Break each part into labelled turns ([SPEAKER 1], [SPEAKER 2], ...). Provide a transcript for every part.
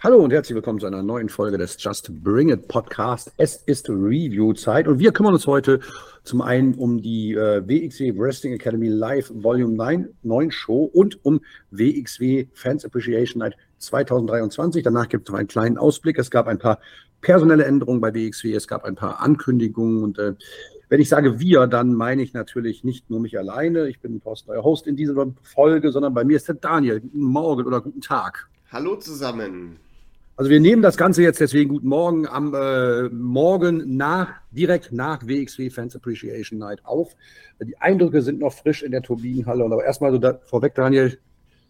[SPEAKER 1] Hallo und herzlich willkommen zu einer neuen Folge des Just Bring It Podcast. Es ist Review-Zeit und wir kümmern uns heute zum einen um die äh, WXW Wrestling Academy Live Volume 9, 9 Show und um WXW Fans Appreciation Night 2023. Danach gibt es noch einen kleinen Ausblick. Es gab ein paar personelle Änderungen bei WXW, es gab ein paar Ankündigungen und äh, wenn ich sage wir, dann meine ich natürlich nicht nur mich alleine. Ich bin Thorsten, euer Host in dieser Folge, sondern bei mir ist der Daniel. Guten Morgen oder guten Tag.
[SPEAKER 2] Hallo zusammen.
[SPEAKER 1] Also wir nehmen das Ganze jetzt deswegen guten Morgen am äh, Morgen nach, direkt nach WXW Fans Appreciation Night auf. Die Eindrücke sind noch frisch in der Turbinenhalle. Aber erstmal so da, vorweg, Daniel,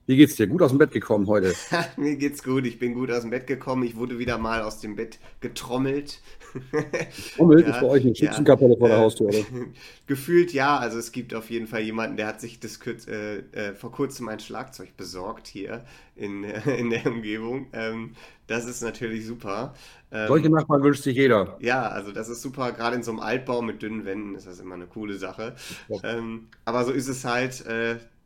[SPEAKER 1] wie geht's dir? Gut aus dem Bett gekommen heute?
[SPEAKER 2] Mir geht's gut. Ich bin gut aus dem Bett gekommen. Ich wurde wieder mal aus dem Bett getrommelt.
[SPEAKER 1] Trommelt ja, ist bei euch eine Schützenkapelle ja, vor der Haustür, oder?
[SPEAKER 2] Gefühlt ja. Also es gibt auf jeden Fall jemanden, der hat sich das äh, äh, vor kurzem ein Schlagzeug besorgt hier in, äh, in der Umgebung. Ähm, das ist natürlich super.
[SPEAKER 1] Ähm, Solche Nachbarn wünscht sich jeder.
[SPEAKER 2] Ja, also das ist super. Gerade in so einem Altbau mit dünnen Wänden ist das immer eine coole Sache. Ähm, aber so ist es halt.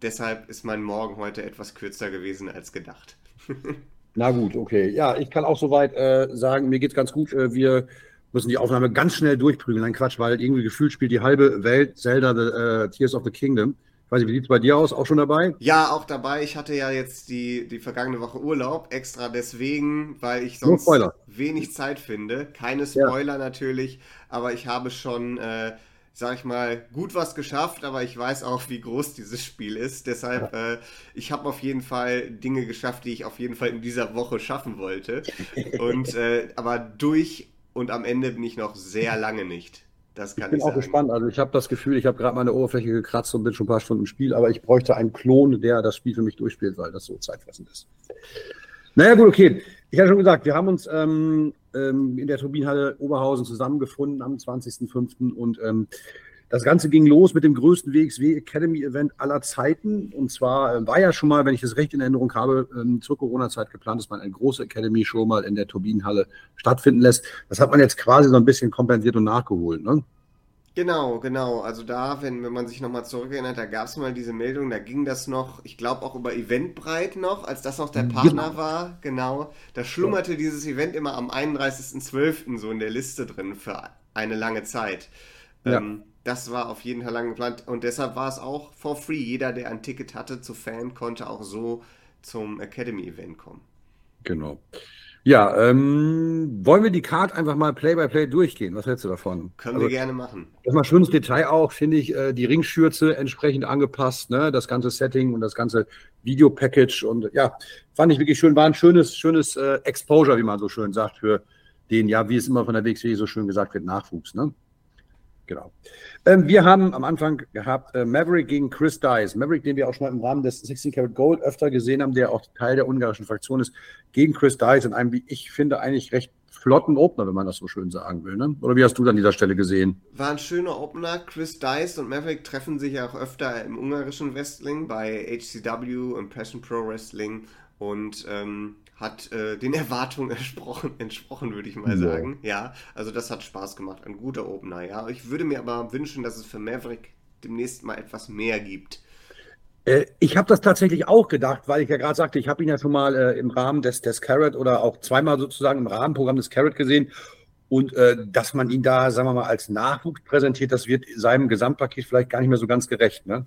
[SPEAKER 2] Äh, deshalb ist mein Morgen heute etwas kürzer gewesen als gedacht.
[SPEAKER 1] Na gut, okay. Ja, ich kann auch soweit äh, sagen, mir geht's ganz gut. Äh, wir müssen die Aufnahme ganz schnell durchprügeln. Nein, Quatsch, weil irgendwie gefühlt spielt die halbe Welt Zelda the, uh, Tears of the Kingdom. Ich weiß nicht, wie sieht es bei dir aus? Auch schon dabei?
[SPEAKER 2] Ja, auch dabei. Ich hatte ja jetzt die, die vergangene Woche Urlaub, extra deswegen, weil ich sonst wenig Zeit finde. Keine Spoiler ja. natürlich, aber ich habe schon, äh, sag ich mal, gut was geschafft, aber ich weiß auch, wie groß dieses Spiel ist. Deshalb, äh, ich habe auf jeden Fall Dinge geschafft, die ich auf jeden Fall in dieser Woche schaffen wollte. Und äh, aber durch und am Ende bin ich noch sehr lange nicht. Das kann
[SPEAKER 1] ich bin ich auch gespannt. Also ich habe das Gefühl, ich habe gerade meine Oberfläche gekratzt und bin schon ein paar Stunden im Spiel, aber ich bräuchte einen Klon, der das Spiel für mich durchspielt, weil das so zeitfressend ist. Naja, gut, okay. Ich hatte schon gesagt, wir haben uns ähm, ähm, in der Turbinenhalle Oberhausen zusammengefunden am 20.05. und ähm, das Ganze ging los mit dem größten WXW Academy Event aller Zeiten. Und zwar äh, war ja schon mal, wenn ich das recht in Erinnerung habe, ähm, zur Corona-Zeit geplant, dass man eine große Academy-Show mal in der Turbinenhalle stattfinden lässt. Das hat man jetzt quasi so ein bisschen kompensiert und nachgeholt, ne?
[SPEAKER 2] Genau, genau. Also da, wenn, wenn man sich nochmal zurückerinnert, da gab es mal diese Meldung, da ging das noch, ich glaube auch über Eventbreit noch, als das noch der Partner genau. war, genau. Da schlummerte ja. dieses Event immer am 31.12. so in der Liste drin für eine lange Zeit. Ja. Ähm, das war auf jeden Fall lang geplant und deshalb war es auch for free. Jeder, der ein Ticket hatte zu Fan, konnte auch so zum Academy-Event kommen.
[SPEAKER 1] Genau. Ja, ähm, wollen wir die Card einfach mal Play-by-Play -play durchgehen? Was hältst du davon?
[SPEAKER 2] Können also, wir gerne machen.
[SPEAKER 1] Das ist mal schönes Detail auch, finde ich, äh, die Ringschürze entsprechend angepasst, ne? das ganze Setting und das ganze Video-Package und ja, fand ich wirklich schön, war ein schönes, schönes äh, Exposure, wie man so schön sagt, für den, ja, wie es immer von der WXW so schön gesagt wird, Nachwuchs. Ne? Genau. Ähm, wir haben am Anfang gehabt äh, Maverick gegen Chris Dice. Maverick, den wir auch schon im Rahmen des 16 Karat Gold öfter gesehen haben, der auch Teil der ungarischen Fraktion ist, gegen Chris Dice in einem, wie ich finde, eigentlich recht flotten Opener, wenn man das so schön sagen will. Ne? Oder wie hast du an dieser Stelle gesehen?
[SPEAKER 2] War ein schöner Opener. Chris Dice und Maverick treffen sich ja auch öfter im ungarischen Wrestling bei HCW und Passion Pro Wrestling und ähm, hat äh, den Erwartungen entsprochen, entsprochen würde ich mal ja. sagen. Ja, also das hat Spaß gemacht. Ein guter Opener, ja. Ich würde mir aber wünschen, dass es für Maverick demnächst mal etwas mehr gibt.
[SPEAKER 1] Äh, ich habe das tatsächlich auch gedacht, weil ich ja gerade sagte, ich habe ihn ja schon mal äh, im Rahmen des, des Carrot oder auch zweimal sozusagen im Rahmenprogramm des Carrot gesehen. Und äh, dass man ihn da, sagen wir mal, als Nachwuchs präsentiert, das wird seinem Gesamtpaket vielleicht gar nicht mehr so ganz gerecht, ne?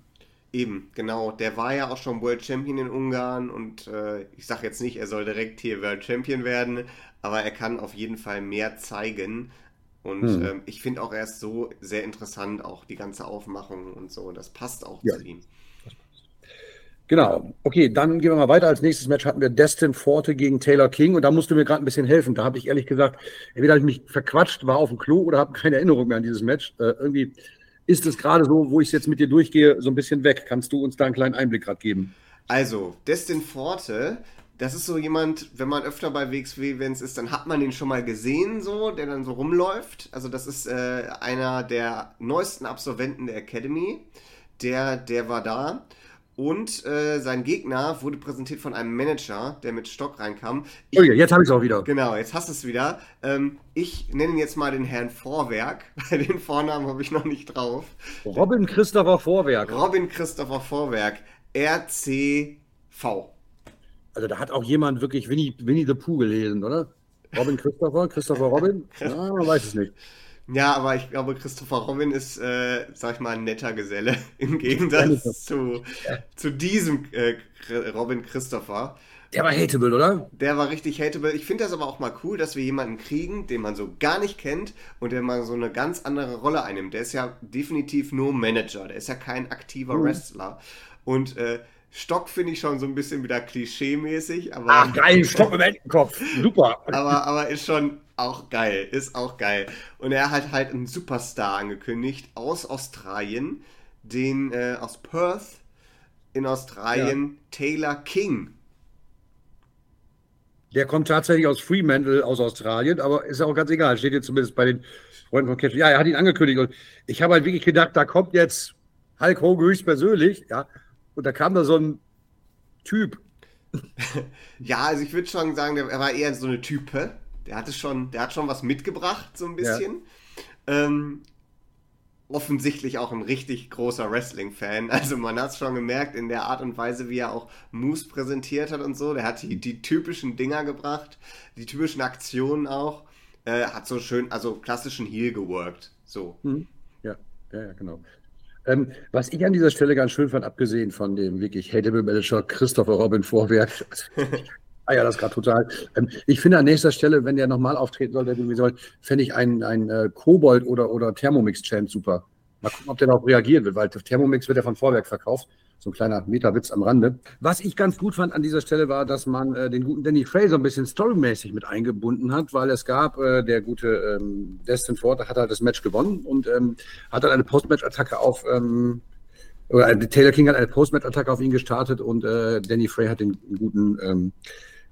[SPEAKER 2] Eben, genau. Der war ja auch schon World Champion in Ungarn und äh, ich sage jetzt nicht, er soll direkt hier World Champion werden, aber er kann auf jeden Fall mehr zeigen. Und hm. ähm, ich finde auch, er ist so sehr interessant, auch die ganze Aufmachung und so. Das passt auch ja. zu ihm.
[SPEAKER 1] Genau. Okay, dann gehen wir mal weiter. Als nächstes Match hatten wir Destin Forte gegen Taylor King und da musst du mir gerade ein bisschen helfen. Da habe ich ehrlich gesagt, entweder habe ich mich verquatscht, war auf dem Klo oder habe keine Erinnerung mehr an dieses Match. Äh, irgendwie ist es gerade so, wo ich es jetzt mit dir durchgehe, so ein bisschen weg. Kannst du uns da einen kleinen Einblick gerade geben?
[SPEAKER 2] Also, Destin Forte, das ist so jemand, wenn man öfter bei WXW-Events ist, dann hat man den schon mal gesehen, so, der dann so rumläuft. Also, das ist äh, einer der neuesten Absolventen der Academy. Der, der war da. Und äh, sein Gegner wurde präsentiert von einem Manager, der mit Stock reinkam.
[SPEAKER 1] Ich, oh ja, jetzt habe ich es auch wieder.
[SPEAKER 2] Genau, jetzt hast du es wieder. Ähm, ich nenne ihn jetzt mal den Herrn Vorwerk. Den Vornamen habe ich noch nicht drauf.
[SPEAKER 1] Robin Christopher Vorwerk.
[SPEAKER 2] Robin Christopher Vorwerk. RCV.
[SPEAKER 1] Also da hat auch jemand wirklich Winnie, Winnie the Pooh gelesen, oder? Robin Christopher? Christopher Robin? Ja, man weiß es nicht.
[SPEAKER 2] Ja, aber ich glaube, Christopher Robin ist, äh, sag ich mal, ein netter Geselle im Gegensatz zu, ja. zu diesem äh, Robin Christopher.
[SPEAKER 1] Der war hateable, oder?
[SPEAKER 2] Der war richtig hateable. Ich finde das aber auch mal cool, dass wir jemanden kriegen, den man so gar nicht kennt und der mal so eine ganz andere Rolle einnimmt. Der ist ja definitiv nur Manager, der ist ja kein aktiver mhm. Wrestler. Und äh, Stock finde ich schon so ein bisschen wieder klischee-mäßig. Aber,
[SPEAKER 1] ah, geil, Stock im Entenkopf. Super.
[SPEAKER 2] aber, aber ist schon auch geil. Ist auch geil. Und er hat halt einen Superstar angekündigt aus Australien, den äh, aus Perth in Australien, ja. Taylor King.
[SPEAKER 1] Der kommt tatsächlich aus Fremantle aus Australien, aber ist auch ganz egal. Steht jetzt zumindest bei den Freunden von Cash. Ja, er hat ihn angekündigt und ich habe halt wirklich gedacht, da kommt jetzt Hulk Hogan höchstpersönlich, ja, und da kam da so ein Typ.
[SPEAKER 2] ja, also ich würde schon sagen, er war eher so eine Type. Der hatte schon, der hat schon was mitgebracht, so ein bisschen. Ja. Ähm, offensichtlich auch ein richtig großer Wrestling-Fan. Also man hat es schon gemerkt in der Art und Weise, wie er auch Moose präsentiert hat und so. Der hat die, die typischen Dinger gebracht, die typischen Aktionen auch. Äh, hat so schön, also klassischen Heal geworkt. So.
[SPEAKER 1] Mhm. Ja, ja, ja, genau. Ähm, was ich an dieser Stelle ganz schön fand, abgesehen von dem wirklich hateable Manager Christopher Robin Vorwerk, Ah ja, das gerade total. Ähm, ich finde an nächster Stelle, wenn der nochmal auftreten soll, der irgendwie soll, fände ich einen, einen äh, Kobold oder, oder Thermomix-Chant super. Mal gucken, ob der darauf reagieren wird, weil Thermomix wird ja von Vorwerk verkauft. So ein kleiner Meta-Witz am Rande. Was ich ganz gut fand an dieser Stelle war, dass man äh, den guten Danny Fraser ein bisschen storymäßig mit eingebunden hat, weil es gab, äh, der gute ähm, Destin Ford hat halt das Match gewonnen und ähm, hat dann eine Post-Match-Attacke auf, ähm, oder äh, Taylor King hat eine Post-Match-Attacke auf ihn gestartet und äh, Danny Frey hat den guten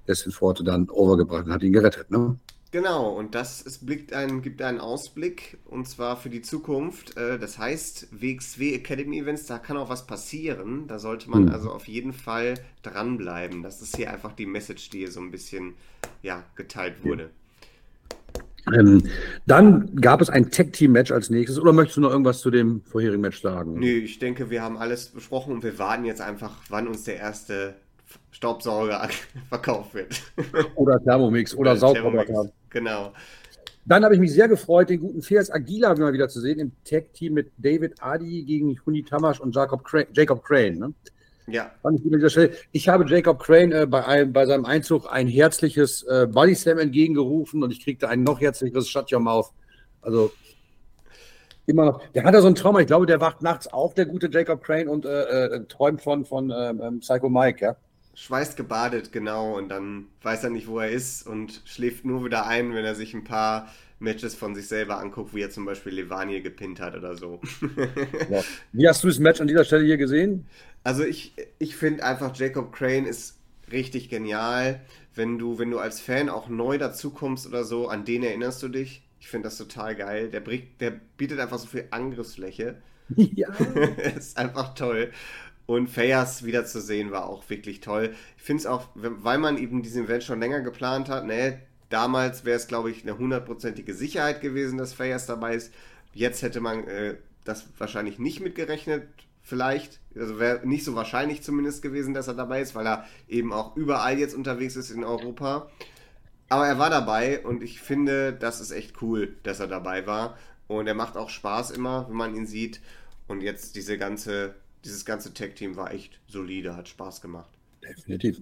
[SPEAKER 1] Destin Ford dann overgebracht und hat ihn gerettet. Ne?
[SPEAKER 2] Genau, und das ist, blickt ein, gibt einen Ausblick und zwar für die Zukunft. Äh, das heißt, WXW Academy Events, da kann auch was passieren. Da sollte man mhm. also auf jeden Fall dranbleiben. Das ist hier einfach die Message, die hier so ein bisschen ja, geteilt wurde.
[SPEAKER 1] Ähm, dann gab es ein Tag-Team-Match als nächstes. Oder möchtest du noch irgendwas zu dem vorherigen Match sagen?
[SPEAKER 2] Nö, ich denke, wir haben alles besprochen und wir warten jetzt einfach, wann uns der erste Staubsauger verkauft wird.
[SPEAKER 1] Oder Thermomix oder, oder Saugroboter.
[SPEAKER 2] Genau.
[SPEAKER 1] Dann habe ich mich sehr gefreut, den guten Fias Aguila mal wieder zu sehen im Tag-Team mit David Adi gegen Huni Tamasch und Jacob Crane. Jacob Crane ne?
[SPEAKER 2] Ja.
[SPEAKER 1] Ich, ich habe Jacob Crane äh, bei, einem, bei seinem Einzug ein herzliches äh, Body Slam entgegengerufen und ich kriegte ein noch herzlicheres Shut Your Mouth. Also immer noch. Der hat ja so einen Trauma. Ich glaube, der wacht nachts auf, der gute Jacob Crane, und äh, äh träumt von, von ähm, ähm, Psycho Mike, ja
[SPEAKER 2] schweißt gebadet, genau, und dann weiß er nicht, wo er ist und schläft nur wieder ein, wenn er sich ein paar Matches von sich selber anguckt, wie er zum Beispiel Levanier gepinnt hat oder so.
[SPEAKER 1] ja. Wie hast du das Match an dieser Stelle hier gesehen?
[SPEAKER 2] Also ich, ich finde einfach, Jacob Crane ist richtig genial. Wenn du, wenn du als Fan auch neu dazukommst oder so, an den erinnerst du dich. Ich finde das total geil. Der, der bietet einfach so viel Angriffsfläche. Ja. ist einfach toll. Und Fayas wiederzusehen war auch wirklich toll. Ich finde es auch, weil man eben diesen Event schon länger geplant hat, ne, damals wäre es, glaube ich, eine hundertprozentige Sicherheit gewesen, dass Fayas dabei ist. Jetzt hätte man äh, das wahrscheinlich nicht mitgerechnet, vielleicht. Also wäre nicht so wahrscheinlich zumindest gewesen, dass er dabei ist, weil er eben auch überall jetzt unterwegs ist in Europa. Aber er war dabei und ich finde, das ist echt cool, dass er dabei war. Und er macht auch Spaß immer, wenn man ihn sieht. Und jetzt diese ganze dieses ganze Tech-Team war echt solide, hat Spaß gemacht.
[SPEAKER 1] Definitiv.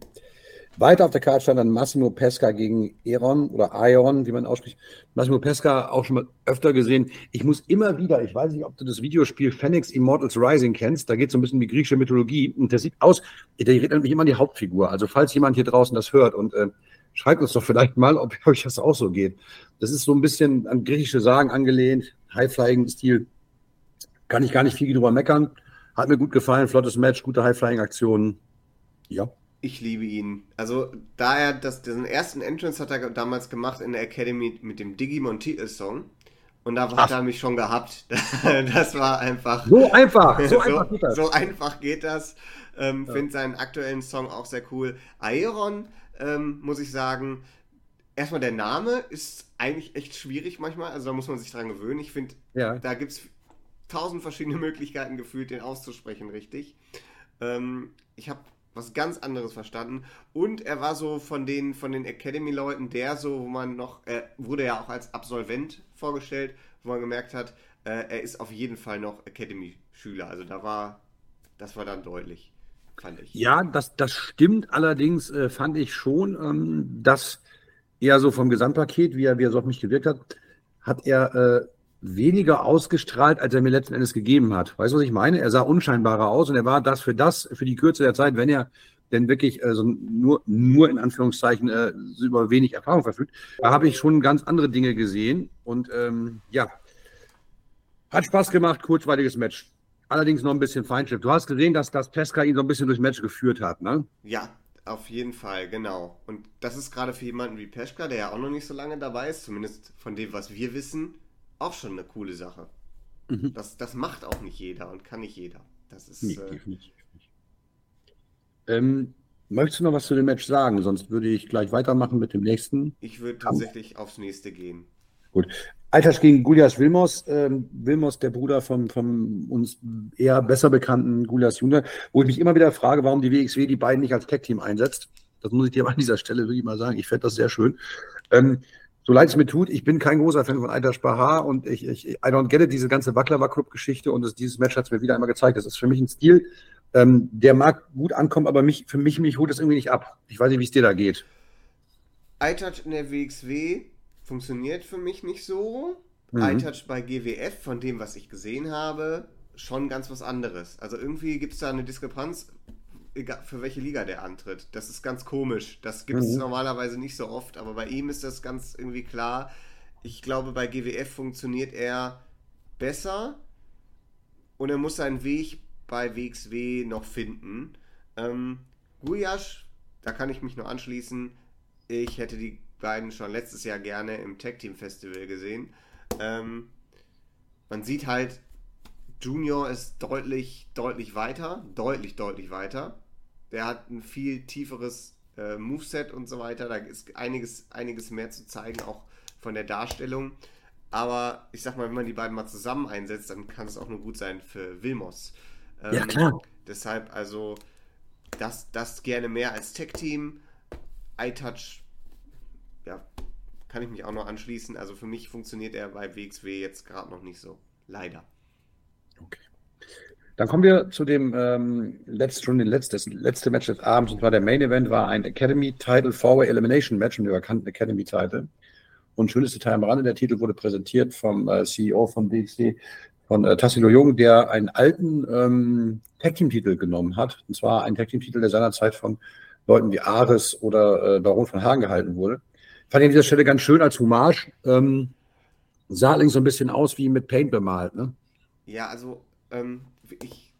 [SPEAKER 1] Weiter auf der Karte stand dann Massimo Pesca gegen Eron oder Aeon, wie man ausspricht. Massimo Pesca auch schon mal öfter gesehen. Ich muss immer wieder, ich weiß nicht, ob du das Videospiel Phoenix Immortals Rising kennst, da geht es so ein bisschen wie griechische Mythologie und der sieht aus, der erinnert mich immer an die Hauptfigur. Also falls jemand hier draußen das hört und äh, schreibt uns doch vielleicht mal, ob euch das auch so geht. Das ist so ein bisschen an griechische Sagen angelehnt, High-Flying-Stil. Kann ich gar nicht viel drüber meckern. Hat mir gut gefallen, flottes Match, gute High-Flying-Aktionen. Ja.
[SPEAKER 2] Ich liebe ihn. Also, da er das, den ersten Entrance hat er damals gemacht in der Academy mit dem Digimon Titelsong. Und da hat er mich schon gehabt. das war einfach.
[SPEAKER 1] So einfach, so einfach
[SPEAKER 2] geht das. So einfach geht das. Ähm, ja. Finde seinen aktuellen Song auch sehr cool. Aeron, ähm, muss ich sagen, erstmal der Name ist eigentlich echt schwierig manchmal. Also da muss man sich dran gewöhnen. Ich finde, ja. da gibt es tausend verschiedene Möglichkeiten gefühlt, den auszusprechen, richtig. Ähm, ich habe was ganz anderes verstanden. Und er war so von den, von den Academy-Leuten der so, wo man noch, er wurde ja auch als Absolvent vorgestellt, wo man gemerkt hat, äh, er ist auf jeden Fall noch Academy-Schüler. Also da war, das war dann deutlich, fand ich.
[SPEAKER 1] Ja, das, das stimmt. Allerdings äh, fand ich schon, ähm, dass er so vom Gesamtpaket, wie er, wie er so auf mich gewirkt hat, hat er äh, weniger ausgestrahlt, als er mir letzten Endes gegeben hat. Weißt du, was ich meine? Er sah unscheinbarer aus und er war das für das, für die Kürze der Zeit, wenn er denn wirklich also nur, nur in Anführungszeichen äh, über wenig Erfahrung verfügt. Da habe ich schon ganz andere Dinge gesehen und ähm, ja, hat Spaß gemacht, kurzweiliges Match. Allerdings noch ein bisschen Feindschiff. Du hast gesehen, dass das Pesca ihn so ein bisschen durchs Match geführt hat, ne?
[SPEAKER 2] Ja, auf jeden Fall, genau. Und das ist gerade für jemanden wie Peschka, der ja auch noch nicht so lange dabei ist, zumindest von dem, was wir wissen, auch schon eine coole Sache. Mhm. Das, das macht auch nicht jeder und kann nicht jeder. Das ist. Nee, äh, definitiv nicht.
[SPEAKER 1] Ähm, möchtest du noch was zu dem Match sagen? Sonst würde ich gleich weitermachen mit dem nächsten.
[SPEAKER 2] Ich würde tatsächlich aufs nächste gehen.
[SPEAKER 1] Gut. Alters gegen Gulias Wilmos. Ähm, Wilmos, der Bruder von, von uns eher besser bekannten Gulias Junior, wo ich mich immer wieder frage, warum die WXW die beiden nicht als Tag-Team einsetzt. Das muss ich dir an dieser Stelle wirklich mal sagen. Ich fände das sehr schön. Ähm, so leid es mir tut, ich bin kein großer Fan von Aidash Bahar und ich, ich, I don't get it, diese ganze Baklava-Club-Geschichte und das, dieses Match hat es mir wieder einmal gezeigt. Das ist für mich ein Stil, ähm, der mag gut ankommen, aber mich, für mich, mich holt das irgendwie nicht ab. Ich weiß nicht, wie es dir da geht.
[SPEAKER 2] iTouch in der WXW funktioniert für mich nicht so. Mhm. iTouch bei GWF, von dem, was ich gesehen habe, schon ganz was anderes. Also irgendwie gibt es da eine Diskrepanz egal für welche Liga der antritt. Das ist ganz komisch. Das gibt es mhm. normalerweise nicht so oft, aber bei ihm ist das ganz irgendwie klar. Ich glaube, bei GWF funktioniert er besser und er muss seinen Weg bei WXW noch finden. Ähm, Guyash, da kann ich mich nur anschließen. Ich hätte die beiden schon letztes Jahr gerne im Tag Team Festival gesehen. Ähm, man sieht halt, Junior ist deutlich, deutlich weiter, deutlich, deutlich weiter. Der hat ein viel tieferes äh, Moveset und so weiter. Da ist einiges, einiges mehr zu zeigen, auch von der Darstellung. Aber ich sag mal, wenn man die beiden mal zusammen einsetzt, dann kann es auch nur gut sein für Wilmos.
[SPEAKER 1] Ähm, ja, klar.
[SPEAKER 2] Deshalb also das, das gerne mehr als Tech-Team. iTouch, ja, kann ich mich auch noch anschließen. Also für mich funktioniert er bei WXW jetzt gerade noch nicht so. Leider.
[SPEAKER 1] Okay. Dann kommen wir zu dem ähm, letzt, schon den letzten, das letzte Match des Abends, und zwar der Main Event war ein Academy Title Four-Way Elimination Match und wir erkannten Academy Title. Und schönes Detail am Rande, der Titel wurde präsentiert vom äh, CEO von DXD, von äh, Tassilo Jung, der einen alten ähm, Tag Team Titel genommen hat. Und zwar einen Tag Team Titel, der seinerzeit von Leuten wie Ares oder äh, Baron von Hagen gehalten wurde. Fand ich an dieser Stelle ganz schön als Hommage. Ähm, sah allerdings so ein bisschen aus wie mit Paint bemalt, ne?
[SPEAKER 2] Ja, also ähm, ich,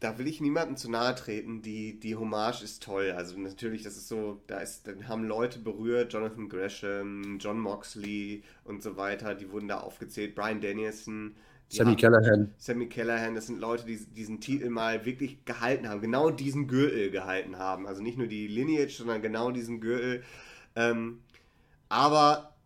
[SPEAKER 2] da will ich niemandem zu nahe treten. Die, die Hommage ist toll. Also natürlich, das ist so, da ist, dann haben Leute berührt, Jonathan Gresham, John Moxley und so weiter, die wurden da aufgezählt, Brian Danielson.
[SPEAKER 1] Sammy Callahan.
[SPEAKER 2] Sammy Callahan, das sind Leute, die diesen Titel mal wirklich gehalten haben, genau diesen Gürtel gehalten haben. Also nicht nur die Lineage, sondern genau diesen Gürtel. Ähm, aber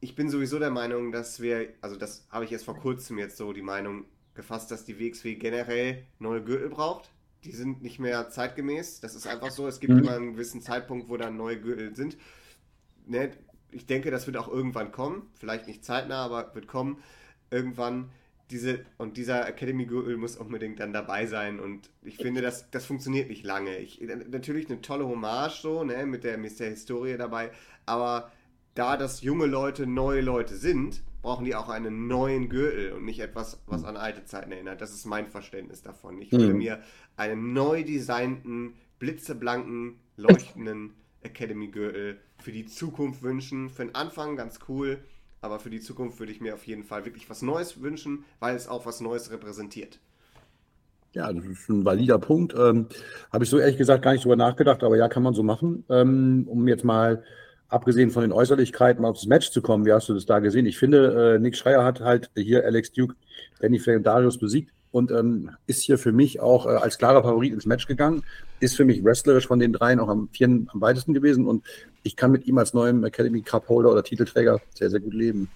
[SPEAKER 2] ich bin sowieso der Meinung, dass wir, also das habe ich jetzt vor kurzem jetzt so die Meinung, gefasst, dass die WXW generell neue Gürtel braucht. Die sind nicht mehr zeitgemäß. Das ist einfach so. Es gibt mhm. immer einen gewissen Zeitpunkt, wo dann neue Gürtel sind. Ne? Ich denke, das wird auch irgendwann kommen. Vielleicht nicht zeitnah, aber wird kommen. Irgendwann. Diese, und dieser Academy-Gürtel muss unbedingt dann dabei sein. Und ich finde, das, das funktioniert nicht lange. Ich, natürlich eine tolle Hommage so, ne, mit der, mit der Historie dabei. Aber da das junge Leute neue Leute sind, brauchen die auch einen neuen Gürtel und nicht etwas, was an alte Zeiten erinnert. Das ist mein Verständnis davon. Ich würde mhm. mir einen neu designten, blitzeblanken, leuchtenden Academy-Gürtel für die Zukunft wünschen. Für den Anfang ganz cool, aber für die Zukunft würde ich mir auf jeden Fall wirklich was Neues wünschen, weil es auch was Neues repräsentiert.
[SPEAKER 1] Ja, das ist ein valider Punkt. Ähm, Habe ich so ehrlich gesagt gar nicht drüber nachgedacht, aber ja, kann man so machen. Ähm, um jetzt mal abgesehen von den Äußerlichkeiten mal aufs Match zu kommen, wie hast du das da gesehen? Ich finde, äh, Nick Schreier hat halt hier Alex Duke, Danny Flay und Darius besiegt und ähm, ist hier für mich auch äh, als klarer Favorit ins Match gegangen. Ist für mich wrestlerisch von den dreien auch am vierten am weitesten gewesen und ich kann mit ihm als neuem Academy Cup Holder oder Titelträger sehr, sehr gut leben.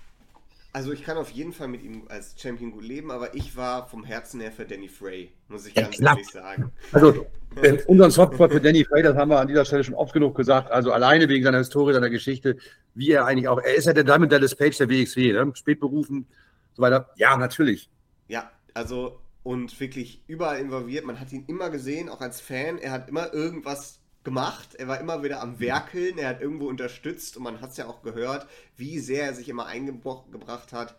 [SPEAKER 2] Also ich kann auf jeden Fall mit ihm als Champion gut leben, aber ich war vom Herzen her für Danny Frey, muss ich ja, ganz knapp. ehrlich sagen.
[SPEAKER 1] Also unseren Softspot für Danny Frey, das haben wir an dieser Stelle schon oft genug gesagt. Also alleine wegen seiner Historie, seiner Geschichte, wie er eigentlich auch, er ist ja der Diamond Dallas Page der WXW, ne? spät berufen, so weiter. Ja, natürlich.
[SPEAKER 2] Ja, also und wirklich überall involviert. Man hat ihn immer gesehen, auch als Fan. Er hat immer irgendwas gemacht. Er war immer wieder am Werkeln, er hat irgendwo unterstützt und man hat es ja auch gehört, wie sehr er sich immer eingebracht hat.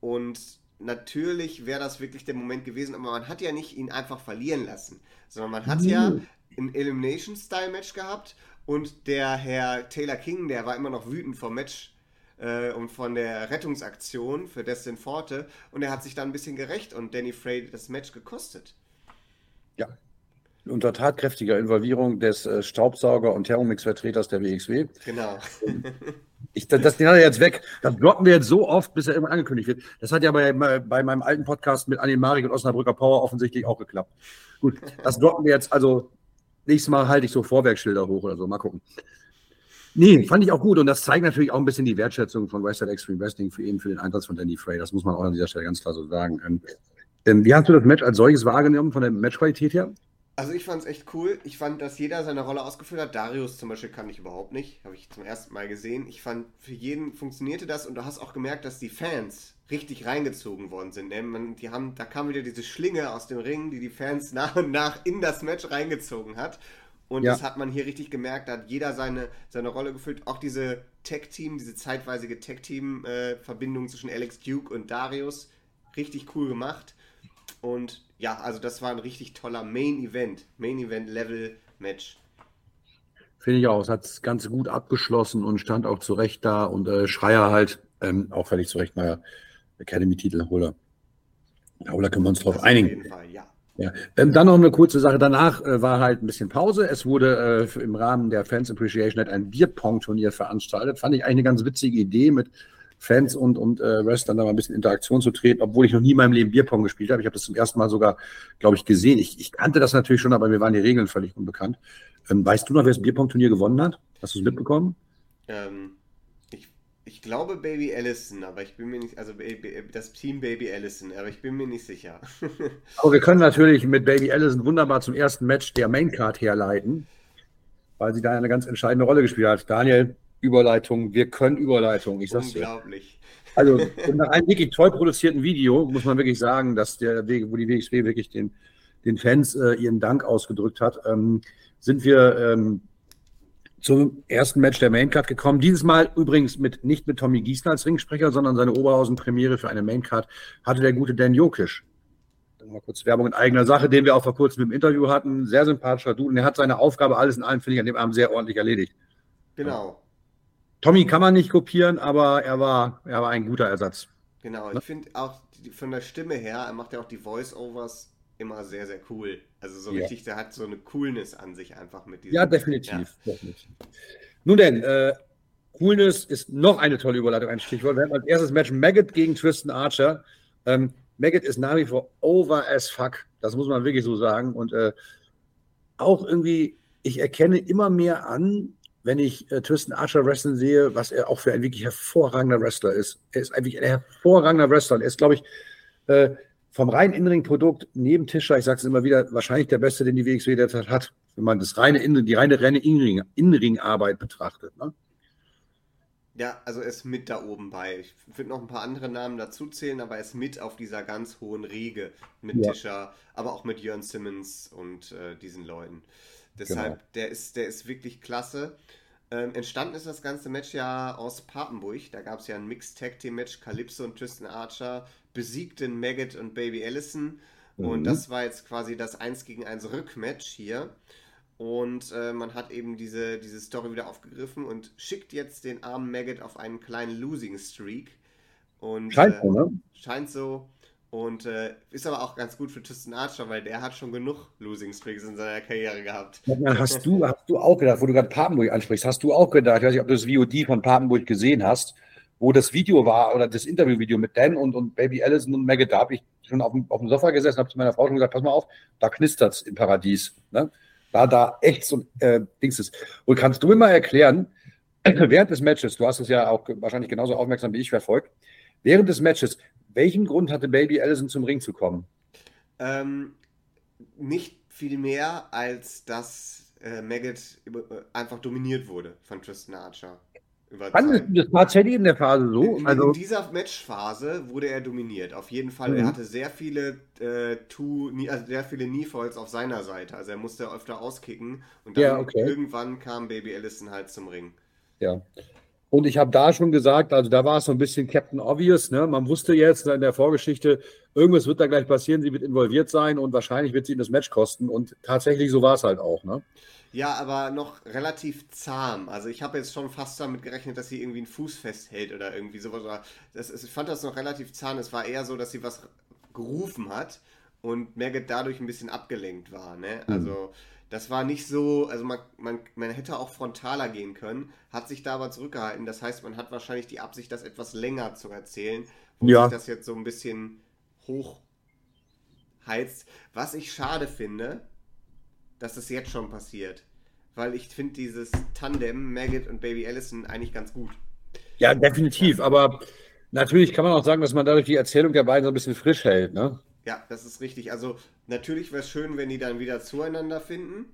[SPEAKER 2] Und natürlich wäre das wirklich der Moment gewesen, aber man hat ja nicht ihn einfach verlieren lassen, sondern man hat mhm. ja im Elimination-Style-Match gehabt und der Herr Taylor King, der war immer noch wütend vom Match äh, und von der Rettungsaktion für Destin Forte und er hat sich dann ein bisschen gerecht und Danny Frey das Match gekostet.
[SPEAKER 1] Ja, unter tatkräftiger Involvierung des äh, Staubsauger- und Thermomix-Vertreters der WXW.
[SPEAKER 2] Genau.
[SPEAKER 1] Ich, das, den hat er jetzt weg. Das blocken wir jetzt so oft, bis er immer angekündigt wird. Das hat ja bei, bei meinem alten Podcast mit Anil Marik und Osnabrücker Power offensichtlich auch geklappt. Gut, das blocken wir jetzt. Also, nächstes Mal halte ich so Vorwerkschilder hoch oder so. Mal gucken. Nee, fand ich auch gut. Und das zeigt natürlich auch ein bisschen die Wertschätzung von Western Extreme Wrestling für eben für den Einsatz von Danny Frey. Das muss man auch an dieser Stelle ganz klar so sagen. Ähm, ähm wie hast du das Match als solches wahrgenommen von der Matchqualität her?
[SPEAKER 2] Also ich fand es echt cool. Ich fand, dass jeder seine Rolle ausgeführt hat. Darius zum Beispiel kann ich überhaupt nicht. Habe ich zum ersten Mal gesehen. Ich fand, für jeden funktionierte das und du hast auch gemerkt, dass die Fans richtig reingezogen worden sind. Ne? die haben, da kam wieder diese Schlinge aus dem Ring, die die Fans nach und nach in das Match reingezogen hat. Und ja. das hat man hier richtig gemerkt. Da hat jeder seine, seine Rolle gefüllt. Auch diese Tag-Team, diese zeitweisige Tag-Team-Verbindung äh, zwischen Alex Duke und Darius. Richtig cool gemacht. Und ja, also das war ein richtig toller Main Event, Main Event Level Match.
[SPEAKER 1] Finde ich auch. Es hat das Ganze gut abgeschlossen und stand auch zurecht da. Und äh, Schreier halt ähm, auch völlig zurecht mal Academy-Titelholer. Da können wir uns drauf einigen. Auf jeden Fall, ja. Ja. Ähm, dann noch eine kurze Sache. Danach äh, war halt ein bisschen Pause. Es wurde äh, im Rahmen der Fans Appreciation Night ein Bierpong-Turnier veranstaltet. Fand ich eigentlich eine ganz witzige Idee mit Fans und, und äh, Wrestlern da mal ein bisschen Interaktion zu treten, obwohl ich noch nie in meinem Leben Bierpong gespielt habe. Ich habe das zum ersten Mal sogar, glaube ich, gesehen. Ich, ich kannte das natürlich schon, aber mir waren die Regeln völlig unbekannt. Ähm, weißt du noch, wer das Bierpong-Turnier gewonnen hat? Hast du es mitbekommen?
[SPEAKER 2] Ähm, ich, ich glaube Baby Allison, aber ich bin mir nicht, also das Team Baby Allison, aber ich bin mir nicht sicher.
[SPEAKER 1] aber wir können natürlich mit Baby Allison wunderbar zum ersten Match der Maincard herleiten, weil sie da eine ganz entscheidende Rolle gespielt hat. Daniel, Überleitung, wir können Überleitung. Ich sag's
[SPEAKER 2] Unglaublich.
[SPEAKER 1] Dir. Also nach einem wirklich toll produzierten Video muss man wirklich sagen, dass der Weg, wo die WXW wirklich den, den Fans äh, ihren Dank ausgedrückt hat, ähm, sind wir ähm, zum ersten Match der Maincard gekommen. Dieses Mal übrigens mit, nicht mit Tommy Gießen als Ringsprecher, sondern seine Oberhausen-Premiere für eine Maincard hatte der gute Dan Jokisch. Mal kurz Werbung in eigener Sache, den wir auch vor kurzem im Interview hatten. Sehr sympathischer Dude und er hat seine Aufgabe alles in allem, finde ich, an dem Abend sehr ordentlich erledigt.
[SPEAKER 2] Genau.
[SPEAKER 1] Tommy kann man nicht kopieren, aber er war, er war ein guter Ersatz.
[SPEAKER 2] Genau, ich finde auch von der Stimme her, er macht ja auch die Voice-Overs immer sehr, sehr cool. Also so ja. richtig, der hat so eine Coolness an sich einfach mit
[SPEAKER 1] diesem. Ja, definitiv. Ja. definitiv. Nun denn, äh, Coolness ist noch eine tolle Überleitung, ein Stichwort. Wir haben als erstes Match Maggot gegen Tristan Archer. Ähm, Maggot ist nach wie vor over as fuck. Das muss man wirklich so sagen. Und äh, auch irgendwie, ich erkenne immer mehr an, wenn ich äh, Tristan Archer wrestlen sehe, was er auch für ein wirklich hervorragender Wrestler ist. Er ist eigentlich ein hervorragender Wrestler. Er ist, glaube ich, äh, vom reinen Innenring-Produkt neben Tischer, ich sage es immer wieder, wahrscheinlich der beste, den die WXW derzeit hat, wenn man das reine Innen, die reine, reine Innenring-Arbeit betrachtet. Ne?
[SPEAKER 2] Ja, also er ist mit da oben bei. Ich würde noch ein paar andere Namen dazu zählen, aber er ist mit auf dieser ganz hohen Riege mit ja. Tischer, aber auch mit Jörn Simmons und äh, diesen Leuten. Deshalb, genau. der, ist, der ist wirklich klasse. Ähm, entstanden ist das ganze Match ja aus Papenburg. Da gab es ja ein Mixed Tag Team Match. Calypso und Tristan Archer besiegten Maggot und Baby Allison. Mhm. Und das war jetzt quasi das 1 gegen 1 Rückmatch hier. Und äh, man hat eben diese, diese Story wieder aufgegriffen und schickt jetzt den armen Maggot auf einen kleinen Losing Streak. Und,
[SPEAKER 1] scheint so,
[SPEAKER 2] äh, ne? Scheint so. Und äh, ist aber auch ganz gut für Tristan Archer, weil der hat schon genug Losing Streaks in seiner Karriere gehabt.
[SPEAKER 1] Hast du, hast du auch gedacht, wo du gerade Papenburg ansprichst, hast du auch gedacht, ich weiß nicht, ob du das VOD von Papenburg gesehen hast, wo das Video war oder das Interviewvideo mit Dan und, und Baby Allison und Maggot, da habe ich schon auf dem, auf dem Sofa gesessen, habe zu meiner Frau schon gesagt, pass mal auf, da knistert es im Paradies. Ne? Da, da echt so äh, Dings ist. Und kannst du mir mal erklären, während des Matches, du hast es ja auch wahrscheinlich genauso aufmerksam wie ich verfolgt, während des Matches, welchen Grund hatte Baby Allison zum Ring zu kommen?
[SPEAKER 2] Ähm, nicht viel mehr, als dass äh, Maggot äh, einfach dominiert wurde von Tristan Archer.
[SPEAKER 1] Wann, das war Teddy in der Phase so?
[SPEAKER 2] In, also in dieser Matchphase wurde er dominiert. Auf jeden Fall. Mhm. Er hatte sehr viele äh, Two, also sehr viele Kneefalls auf seiner Seite. Also er musste öfter auskicken. Und dann ja, okay. irgendwann kam Baby Allison halt zum Ring.
[SPEAKER 1] Ja. Und ich habe da schon gesagt, also da war es so ein bisschen Captain Obvious. Ne? Man wusste jetzt in der Vorgeschichte, irgendwas wird da gleich passieren, sie wird involviert sein und wahrscheinlich wird sie ihm das Match kosten. Und tatsächlich so war es halt auch. Ne?
[SPEAKER 2] Ja, aber noch relativ zahm. Also ich habe jetzt schon fast damit gerechnet, dass sie irgendwie einen Fuß festhält oder irgendwie sowas. Das, ich fand das noch relativ zahm. Es war eher so, dass sie was gerufen hat und Maggot dadurch ein bisschen abgelenkt war. Ne? Mhm. Das war nicht so, also man, man, man hätte auch frontaler gehen können, hat sich da aber zurückgehalten. Das heißt, man hat wahrscheinlich die Absicht, das etwas länger zu erzählen, wo ja. sich das jetzt so ein bisschen hochheizt. Was ich schade finde, dass das jetzt schon passiert. Weil ich finde dieses Tandem, Maggot und Baby Allison, eigentlich ganz gut.
[SPEAKER 1] Ja, definitiv. Aber natürlich kann man auch sagen, dass man dadurch die Erzählung der beiden so ein bisschen frisch hält, ne?
[SPEAKER 2] Ja, das ist richtig. Also natürlich wäre es schön, wenn die dann wieder zueinander finden.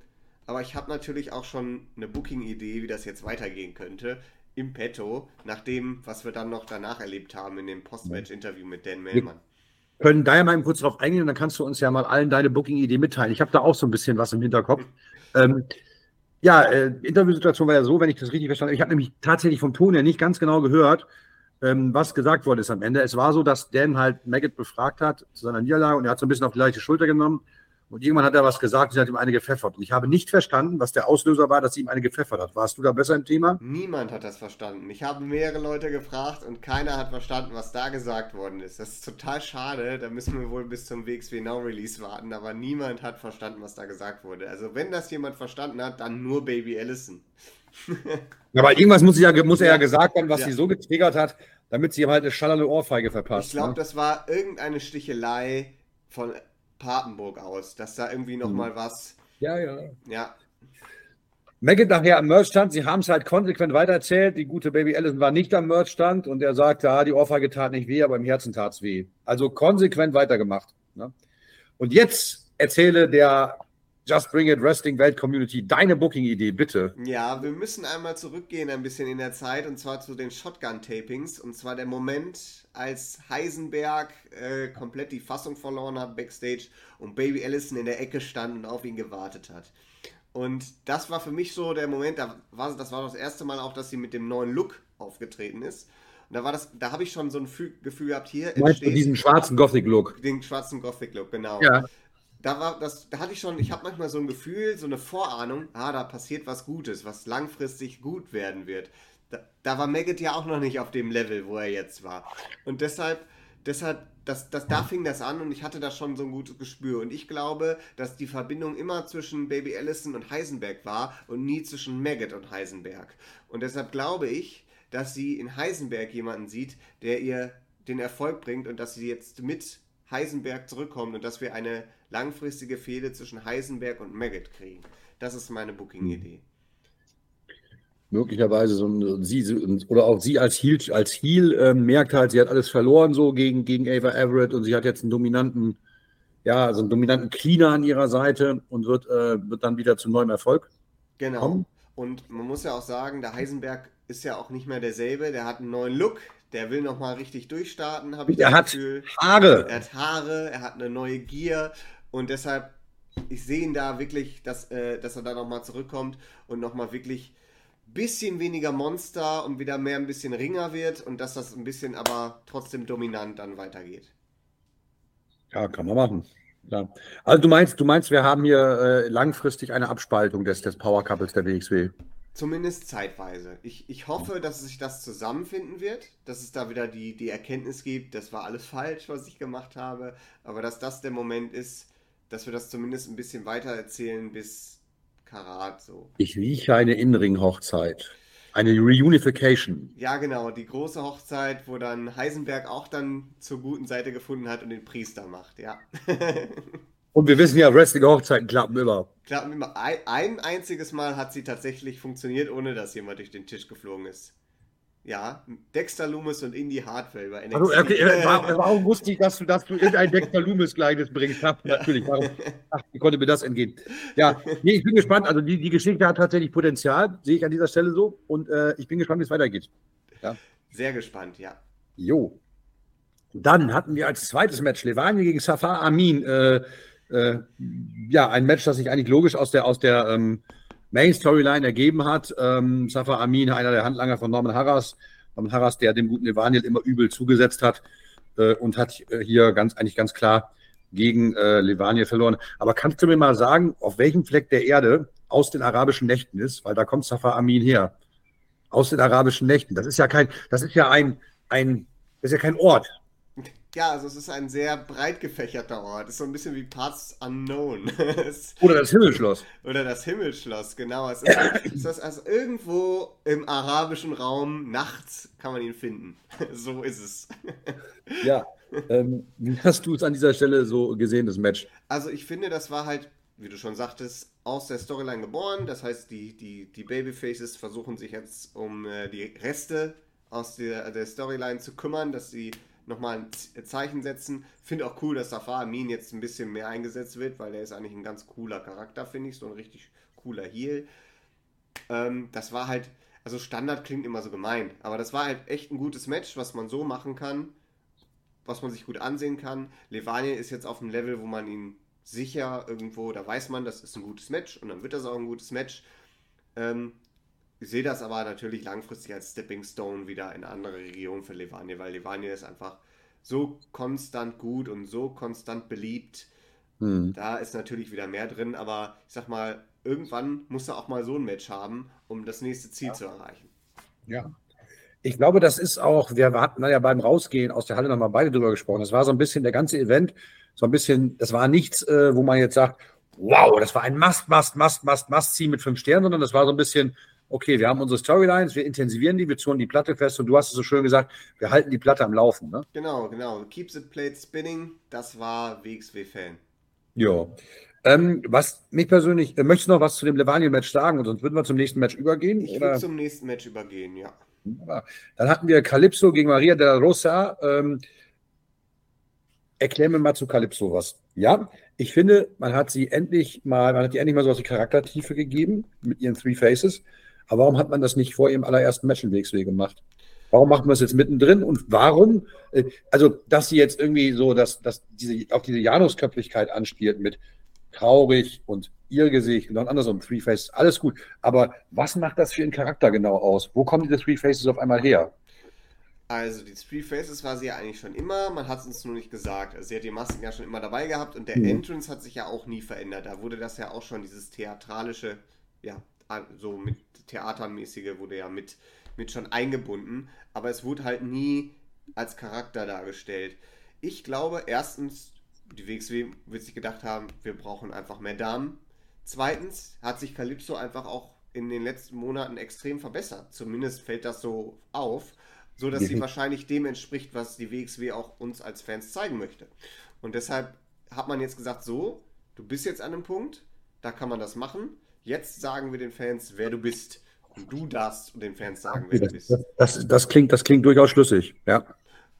[SPEAKER 2] Aber ich habe natürlich auch schon eine Booking-Idee, wie das jetzt weitergehen könnte. Im Petto, nach dem, was wir dann noch danach erlebt haben in dem Post-Match-Interview mit Dan Mellmann.
[SPEAKER 1] Wir können da ja mal kurz drauf eingehen und dann kannst du uns ja mal allen deine Booking-Idee mitteilen. Ich habe da auch so ein bisschen was im Hinterkopf. ähm, ja, äh, Interviewsituation war ja so, wenn ich das richtig verstanden habe. Ich habe nämlich tatsächlich vom Ton her nicht ganz genau gehört, ähm, was gesagt worden ist am Ende. Es war so, dass Dan halt Maggot befragt hat zu seiner Niederlage und er hat so ein bisschen auf die leichte Schulter genommen. Und irgendwann hat er was gesagt und sie hat ihm eine gepfeffert. Und ich habe nicht verstanden, was der Auslöser war, dass sie ihm eine gepfeffert hat. Warst du da besser im Thema?
[SPEAKER 2] Niemand hat das verstanden. Ich habe mehrere Leute gefragt und keiner hat verstanden, was da gesagt worden ist. Das ist total schade. Da müssen wir wohl bis zum WXW Now Release warten. Aber niemand hat verstanden, was da gesagt wurde. Also wenn das jemand verstanden hat, dann nur Baby Allison.
[SPEAKER 1] Aber irgendwas muss, ja, muss er ja gesagt haben, was ja. sie so getriggert hat, damit sie ihm halt eine schallerne Ohrfeige verpasst.
[SPEAKER 2] Ich glaube, ne? das war irgendeine Stichelei von Papenburg aus, dass da irgendwie nochmal mhm. was.
[SPEAKER 1] Ja, ja.
[SPEAKER 2] Ja.
[SPEAKER 1] Maggot nachher am Merchstand, sie haben es halt konsequent weitererzählt. Die gute Baby Allison war nicht am Merchstand und er sagte, ja, die Ohrfeige tat nicht weh, aber im Herzen tat es weh. Also konsequent weitergemacht. Ne? Und jetzt erzähle der Just Bring It Wrestling Welt Community, deine Booking-Idee, bitte.
[SPEAKER 2] Ja, wir müssen einmal zurückgehen ein bisschen in der Zeit und zwar zu den Shotgun-Tapings und zwar der Moment, als Heisenberg äh, komplett die Fassung verloren hat backstage und Baby Allison in der Ecke stand und auf ihn gewartet hat. Und das war für mich so der Moment, da war, das war das erste Mal auch, dass sie mit dem neuen Look aufgetreten ist. Und da war das, da habe ich schon so ein Gefühl gehabt, hier
[SPEAKER 1] Meinst entsteht. diesen schwarzen Gothic-Look.
[SPEAKER 2] Den schwarzen Gothic-Look, genau.
[SPEAKER 1] Ja
[SPEAKER 2] da war das, da hatte ich schon, ich habe manchmal so ein Gefühl, so eine Vorahnung, ah, da passiert was Gutes, was langfristig gut werden wird. Da, da war Maggot ja auch noch nicht auf dem Level, wo er jetzt war. Und deshalb, deshalb, das, das, da fing das an und ich hatte da schon so ein gutes Gespür. Und ich glaube, dass die Verbindung immer zwischen Baby Allison und Heisenberg war und nie zwischen Maggot und Heisenberg. Und deshalb glaube ich, dass sie in Heisenberg jemanden sieht, der ihr den Erfolg bringt und dass sie jetzt mit Heisenberg zurückkommt und dass wir eine langfristige Fehde zwischen Heisenberg und Maggot kriegen. Das ist meine Booking-Idee.
[SPEAKER 1] Möglicherweise so ein, sie oder auch sie als Heel, als Heel äh, merkt halt, sie hat alles verloren so gegen, gegen Ava Everett und sie hat jetzt einen dominanten, ja, so einen dominanten Cleaner an ihrer Seite und wird, äh, wird dann wieder zu neuem Erfolg.
[SPEAKER 2] Genau. Kommen. Und man muss ja auch sagen, der Heisenberg ist ja auch nicht mehr derselbe, der hat einen neuen Look, der will nochmal richtig durchstarten, habe ich
[SPEAKER 1] das hat Gefühl. Haare.
[SPEAKER 2] Er hat Haare, er hat eine neue Gier und deshalb, ich sehe ihn da wirklich, dass, äh, dass er da nochmal zurückkommt und nochmal wirklich ein bisschen weniger Monster und wieder mehr ein bisschen Ringer wird und dass das ein bisschen aber trotzdem dominant dann weitergeht.
[SPEAKER 1] Ja, kann man machen. Ja. Also du meinst, du meinst, wir haben hier äh, langfristig eine Abspaltung des, des Power Couples der WXW?
[SPEAKER 2] Zumindest zeitweise. Ich, ich hoffe, dass sich das zusammenfinden wird, dass es da wieder die, die Erkenntnis gibt, das war alles falsch, was ich gemacht habe, aber dass das der Moment ist, dass wir das zumindest ein bisschen weiter erzählen bis Karat so.
[SPEAKER 1] Ich rieche eine Innenring-Hochzeit. Eine Reunification.
[SPEAKER 2] Ja, genau, die große Hochzeit, wo dann Heisenberg auch dann zur guten Seite gefunden hat und den Priester macht, ja.
[SPEAKER 1] und wir wissen ja, Wrestling-Hochzeiten klappen immer.
[SPEAKER 2] Klappen immer. Ein, ein einziges Mal hat sie tatsächlich funktioniert, ohne dass jemand durch den Tisch geflogen ist. Ja, Dexter Loomis und Indy Hartwell bei NXT. Also,
[SPEAKER 1] okay, warum, warum, wusste ich, dass du, dass du irgendein Dexter Loomis Gleiches bringst? Ja, natürlich, warum, ach, wie konnte mir das entgehen? Ja, nee, ich bin gespannt. Also die, die Geschichte hat tatsächlich Potenzial, sehe ich an dieser Stelle so. Und äh, ich bin gespannt, wie es weitergeht.
[SPEAKER 2] Ja. Sehr gespannt, ja.
[SPEAKER 1] Jo. Dann hatten wir als zweites Match Levani gegen Safar Amin. Äh, äh, ja, ein Match, das sich eigentlich logisch aus der, aus der ähm, Main Storyline ergeben hat. Ähm, Safa Amin, einer der Handlanger von Norman Harras, Norman Harras, der dem guten Evaniel immer übel zugesetzt hat äh, und hat äh, hier ganz eigentlich ganz klar gegen äh, Levaniel verloren. Aber kannst du mir mal sagen, auf welchem Fleck der Erde aus den arabischen Nächten ist? Weil da kommt Safa Amin her. Aus den arabischen Nächten. Das ist ja kein, das ist ja ein, ein, das ist ja kein Ort.
[SPEAKER 2] Ja, also es ist ein sehr breit gefächerter Ort. Es ist so ein bisschen wie Parts Unknown.
[SPEAKER 1] Oder das Himmelschloss.
[SPEAKER 2] Oder das Himmelschloss, genau. Es ist, es ist also irgendwo im arabischen Raum nachts kann man ihn finden. so ist es.
[SPEAKER 1] ja. Ähm, wie hast du es an dieser Stelle so gesehen, das Match?
[SPEAKER 2] Also ich finde, das war halt, wie du schon sagtest, aus der Storyline geboren. Das heißt, die, die, die Babyfaces versuchen sich jetzt um äh, die Reste aus der, der Storyline zu kümmern, dass sie nochmal ein Zeichen setzen. Finde auch cool, dass Safar Amin jetzt ein bisschen mehr eingesetzt wird, weil der ist eigentlich ein ganz cooler Charakter, finde ich. So ein richtig cooler Heal. Ähm, das war halt, also Standard klingt immer so gemein, aber das war halt echt ein gutes Match, was man so machen kann, was man sich gut ansehen kann. Levaniel ist jetzt auf einem Level, wo man ihn sicher irgendwo, da weiß man, das ist ein gutes Match und dann wird das auch ein gutes Match. Ähm, ich sehe das aber natürlich langfristig als Stepping Stone wieder in andere Region für Levanier, weil Levanier ist einfach so konstant gut und so konstant beliebt. Hm. Da ist natürlich wieder mehr drin, aber ich sag mal, irgendwann muss er auch mal so ein Match haben, um das nächste Ziel ja. zu erreichen.
[SPEAKER 1] Ja. Ich glaube, das ist auch, wir hatten ja beim Rausgehen aus der Halle nochmal beide drüber gesprochen. Das war so ein bisschen der ganze Event, so ein bisschen, das war nichts, äh, wo man jetzt sagt, wow, das war ein Must, Must, Must, Must, Must-Ziel mit fünf Sternen, sondern das war so ein bisschen, okay, wir haben unsere Storylines, wir intensivieren die, wir zonen die Platte fest und du hast es so schön gesagt, wir halten die Platte am Laufen. Ne?
[SPEAKER 2] Genau, genau. Keeps it played spinning, das war WXW-Fan.
[SPEAKER 1] Ja. Ähm, was mich persönlich, äh, möchtest du noch was zu dem Levanio-Match sagen und sonst würden wir zum nächsten Match übergehen?
[SPEAKER 2] Ich würde zum nächsten Match übergehen, ja.
[SPEAKER 1] Dann hatten wir Calypso gegen Maria de la Rosa. Ähm, erklär mir mal zu Calypso was. Ja, ich finde, man hat sie endlich mal, man hat ihr endlich mal so was wie Charaktertiefe gegeben mit ihren Three Faces. Aber warum hat man das nicht vor ihrem allerersten Match in WXW gemacht? Warum macht man es jetzt mittendrin und warum, äh, also, dass sie jetzt irgendwie so, dass, dass diese, auch diese Janusköpflichkeit anspielt mit traurig und ihr Gesicht und dann andersrum, Three Faces, alles gut. Aber was macht das für ihren Charakter genau aus? Wo kommen diese Three Faces auf einmal her?
[SPEAKER 2] Also die Three Faces war sie ja eigentlich schon immer, man hat es uns nur nicht gesagt. Also sie hat die Masken ja schon immer dabei gehabt und der mhm. Entrance hat sich ja auch nie verändert. Da wurde das ja auch schon, dieses theatralische, ja, so mit Theatermäßige wurde ja mit, mit schon eingebunden, aber es wurde halt nie als Charakter dargestellt. Ich glaube, erstens, die WXW wird sich gedacht haben, wir brauchen einfach mehr Damen. Zweitens hat sich Calypso einfach auch in den letzten Monaten extrem verbessert. Zumindest fällt das so auf, so dass sie wahrscheinlich dem entspricht, was die WXW auch uns als Fans zeigen möchte. Und deshalb hat man jetzt gesagt, so, du bist jetzt an einem Punkt, da kann man das machen. Jetzt sagen wir den Fans, wer du bist. Und du darfst den Fans sagen, wer
[SPEAKER 1] das,
[SPEAKER 2] du bist.
[SPEAKER 1] Das, das, klingt, das klingt durchaus schlüssig, ja.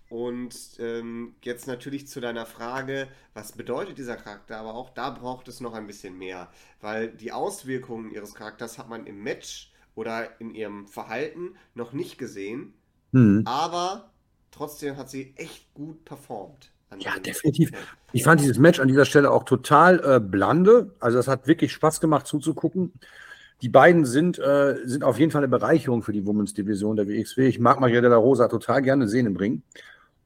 [SPEAKER 2] Und ähm, jetzt natürlich zu deiner Frage, was bedeutet dieser Charakter? Aber auch da braucht es noch ein bisschen mehr, weil die Auswirkungen ihres Charakters hat man im Match oder in ihrem Verhalten noch nicht gesehen. Hm. Aber trotzdem hat sie echt gut performt.
[SPEAKER 1] Ja, definitiv. Ich fand dieses Match an dieser Stelle auch total äh, blande. Also es hat wirklich Spaß gemacht zuzugucken. Die beiden sind, äh, sind auf jeden Fall eine Bereicherung für die Women's Division der WXW. Ich mag Maria de la Rosa total gerne sehen im Ring.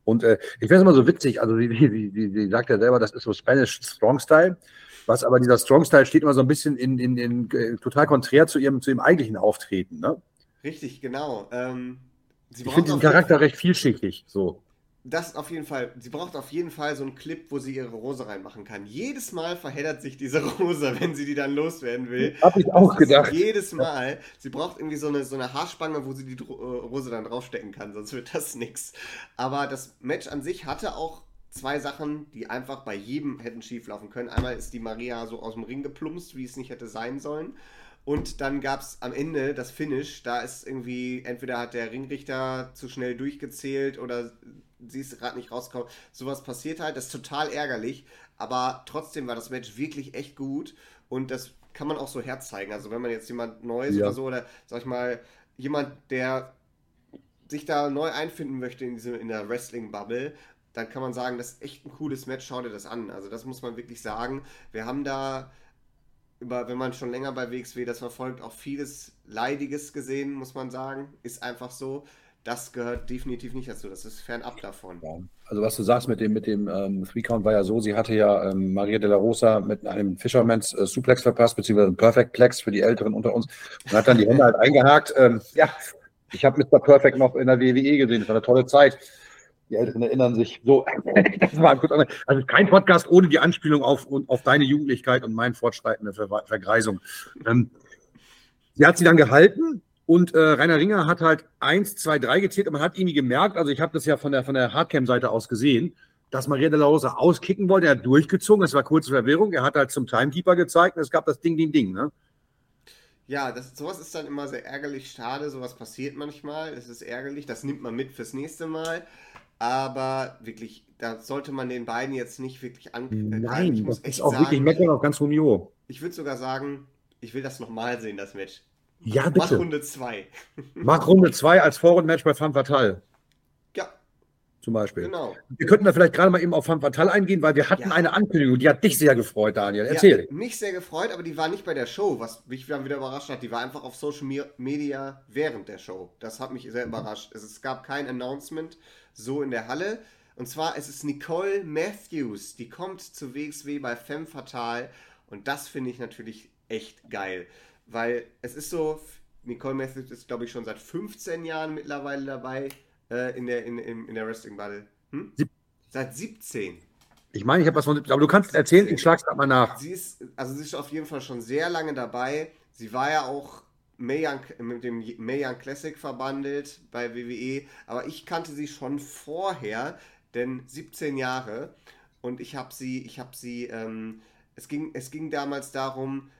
[SPEAKER 1] Und äh, ich finde es immer so witzig, also wie, wie, wie, wie sagt er selber, das ist so Spanish Strong Style. Was aber dieser Strong-Style steht immer so ein bisschen in, in, in, in total konträr zu ihrem, zu ihrem eigentlichen Auftreten, ne?
[SPEAKER 2] Richtig, genau. Ähm,
[SPEAKER 1] ich finde diesen Charakter recht vielschichtig, so
[SPEAKER 2] das auf jeden Fall. Sie braucht auf jeden Fall so einen Clip, wo sie ihre Rose reinmachen kann. Jedes Mal verheddert sich diese Rose, wenn sie die dann loswerden will.
[SPEAKER 1] Hab ich auch gedacht.
[SPEAKER 2] Jedes Mal. Sie braucht irgendwie so eine, so eine Haarspange, wo sie die äh, Rose dann draufstecken kann, sonst wird das nichts. Aber das Match an sich hatte auch zwei Sachen, die einfach bei jedem hätten schief laufen können. Einmal ist die Maria so aus dem Ring geplumpst, wie es nicht hätte sein sollen. Und dann gab es am Ende das Finish. Da ist irgendwie, entweder hat der Ringrichter zu schnell durchgezählt oder sie ist gerade nicht rausgekommen. Sowas passiert halt, das ist total ärgerlich, aber trotzdem war das Match wirklich echt gut und das kann man auch so herzeigen. Also wenn man jetzt jemand Neues ja. oder so, oder sag ich mal, jemand, der sich da neu einfinden möchte in, diese, in der Wrestling-Bubble, dann kann man sagen, das ist echt ein cooles Match, schau dir das an. Also das muss man wirklich sagen. Wir haben da über, wenn man schon länger bei WXW das verfolgt, auch vieles Leidiges gesehen, muss man sagen. Ist einfach so das gehört definitiv nicht dazu. Das ist fernab davon.
[SPEAKER 1] Also was du sagst mit dem, mit dem ähm, Three Count war ja so, sie hatte ja ähm, Maria de la Rosa mit einem Fisherman's äh, Suplex verpasst, beziehungsweise ein Perfect Plex für die Älteren unter uns und hat dann die Hände halt eingehakt. Ähm, ja, ich habe Mr. Perfect noch in der WWE gesehen, das war eine tolle Zeit. Die Älteren erinnern sich. So, das war kurz Also kein Podcast ohne die Anspielung auf, auf deine Jugendlichkeit und mein fortschreitende Ver Vergreisung. Ähm, sie hat sie dann gehalten und äh, Rainer Ringer hat halt eins, zwei, drei gezählt und man hat irgendwie gemerkt, also ich habe das ja von der, von der Hardcam-Seite aus gesehen, dass Maria de la Rosa auskicken wollte. Er hat durchgezogen, es war kurze Verwirrung. Er hat halt zum Timekeeper gezeigt und es gab das Ding, Ding, Ding. Ne?
[SPEAKER 2] Ja, das, sowas ist dann immer sehr ärgerlich, schade, sowas passiert manchmal. Es ist ärgerlich, das nimmt man mit fürs nächste Mal. Aber wirklich, da sollte man den beiden jetzt nicht wirklich
[SPEAKER 1] an. Nein, ich muss das ist auch sagen, wirklich meckern auf ganz hohem Niveau.
[SPEAKER 2] Ich würde sogar sagen, ich will das nochmal sehen, das Match.
[SPEAKER 1] Ja, bitte. Mach
[SPEAKER 2] Runde 2.
[SPEAKER 1] Mach Runde 2 als Vorrundenmatch bei Femme Fatale. Zum Beispiel.
[SPEAKER 2] Genau.
[SPEAKER 1] Wir könnten da vielleicht gerade mal eben auf Femme Fatale eingehen, weil wir hatten ja. eine Ankündigung, die hat dich sehr gefreut, Daniel. Erzähl. Ja,
[SPEAKER 2] mich sehr gefreut, aber die war nicht bei der Show, was mich dann wieder überrascht hat. Die war einfach auf Social Media während der Show. Das hat mich sehr überrascht. Es, es gab kein Announcement so in der Halle. Und zwar es ist Nicole Matthews, die kommt zu WXW bei Femme Fatale. Und das finde ich natürlich echt geil. Weil es ist so, Nicole Matthews ist, glaube ich, schon seit 15 Jahren mittlerweile dabei äh, in der, in, in, in der Wrestling Battle. Hm? Seit 17.
[SPEAKER 1] Ich meine, ich habe was von. Aber du kannst erzählen, ich schlag's gerade mal nach.
[SPEAKER 2] Sie ist, also sie ist auf jeden Fall schon sehr lange dabei. Sie war ja auch Young, mit dem Young Classic verbandelt bei WWE, aber ich kannte sie schon vorher, denn 17 Jahre. Und ich habe sie, ich habe sie, ähm, es, ging, es ging damals darum,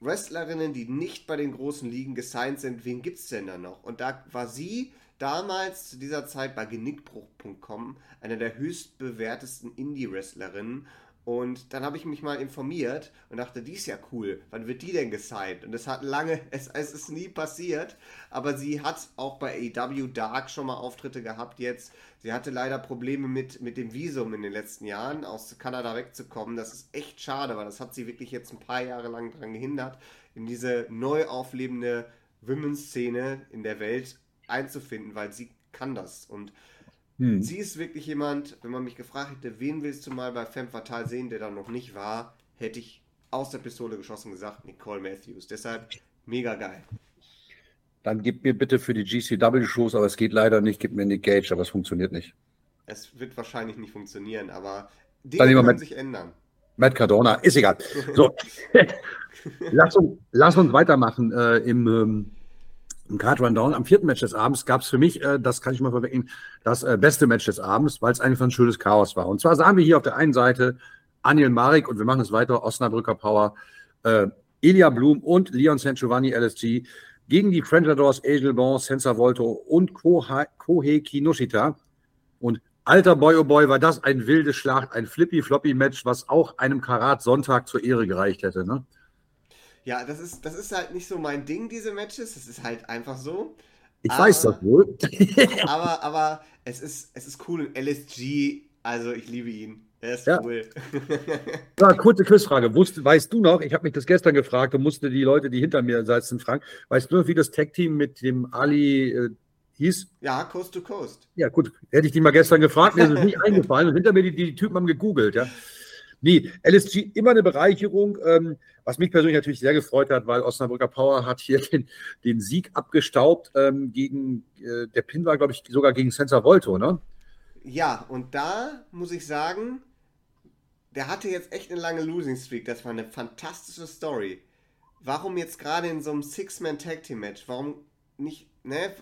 [SPEAKER 2] Wrestlerinnen, die nicht bei den großen Ligen gesigned sind, wen gibt es denn da noch? Und da war sie damals zu dieser Zeit bei Genickbruch.com eine der höchst bewertesten Indie-Wrestlerinnen und dann habe ich mich mal informiert und dachte, die ist ja cool. Wann wird die denn gesigned? Und es hat lange, es, es ist nie passiert. Aber sie hat auch bei AW Dark schon mal Auftritte gehabt jetzt. Sie hatte leider Probleme mit, mit dem Visum in den letzten Jahren, aus Kanada wegzukommen. Das ist echt schade, weil das hat sie wirklich jetzt ein paar Jahre lang daran gehindert, in diese neu auflebende Women's-Szene in der Welt einzufinden, weil sie kann das. Und hm. Sie ist wirklich jemand, wenn man mich gefragt hätte, wen willst du mal bei Femme Fatale sehen, der da noch nicht war, hätte ich aus der Pistole geschossen gesagt, Nicole Matthews. Deshalb mega geil.
[SPEAKER 1] Dann gib mir bitte für die GCW-Shows, aber es geht leider nicht, gib mir Nick Gage, aber es funktioniert nicht.
[SPEAKER 2] Es wird wahrscheinlich nicht funktionieren, aber Dinge können Matt, sich ändern.
[SPEAKER 1] Matt Cardona, ist egal. So, lass, uns, lass uns weitermachen äh, im ähm, im Card Rundown am vierten Match des Abends gab es für mich, äh, das kann ich mal verwecken, das äh, beste Match des Abends, weil es einfach ein schönes Chaos war. Und zwar sahen wir hier auf der einen Seite Aniel Marek und wir machen es weiter, Osnabrücker Power, äh, Ilya Blum und Leon San Giovanni LSG gegen die Frenchadors Angel Bon, Senza Volto und Kohei Kinoshita. Und alter Boy, oh Boy, war das ein wilde Schlacht, ein Flippy-Floppy-Match, was auch einem Karat Sonntag zur Ehre gereicht hätte. Ne?
[SPEAKER 2] Ja, das ist, das ist halt nicht so mein Ding, diese Matches. Das ist halt einfach so.
[SPEAKER 1] Ich aber, weiß das wohl.
[SPEAKER 2] aber, aber es ist, es ist cool. LSG, also ich liebe ihn. Er ist ja. cool.
[SPEAKER 1] ja, kurze Quizfrage. Wusst, weißt du noch, ich habe mich das gestern gefragt und musste die Leute, die hinter mir sitzen, fragen, weißt du noch, wie das Tag-Team mit dem Ali äh, hieß?
[SPEAKER 2] Ja, Coast to Coast.
[SPEAKER 1] Ja, gut. Hätte ich die mal gestern gefragt, mir ist es nicht eingefallen und hinter mir die, die Typen haben gegoogelt, ja. Nee, LSG immer eine Bereicherung. Ähm, was mich persönlich natürlich sehr gefreut hat, weil Osnabrücker Power hat hier den, den Sieg abgestaubt ähm, gegen, äh, der Pin war, glaube ich, sogar gegen Senza Volto, ne?
[SPEAKER 2] Ja, und da muss ich sagen, der hatte jetzt echt eine lange Losing Streak. Das war eine fantastische Story. Warum jetzt gerade in so einem Six-Man-Tag-Team-Match? Warum nicht, ne?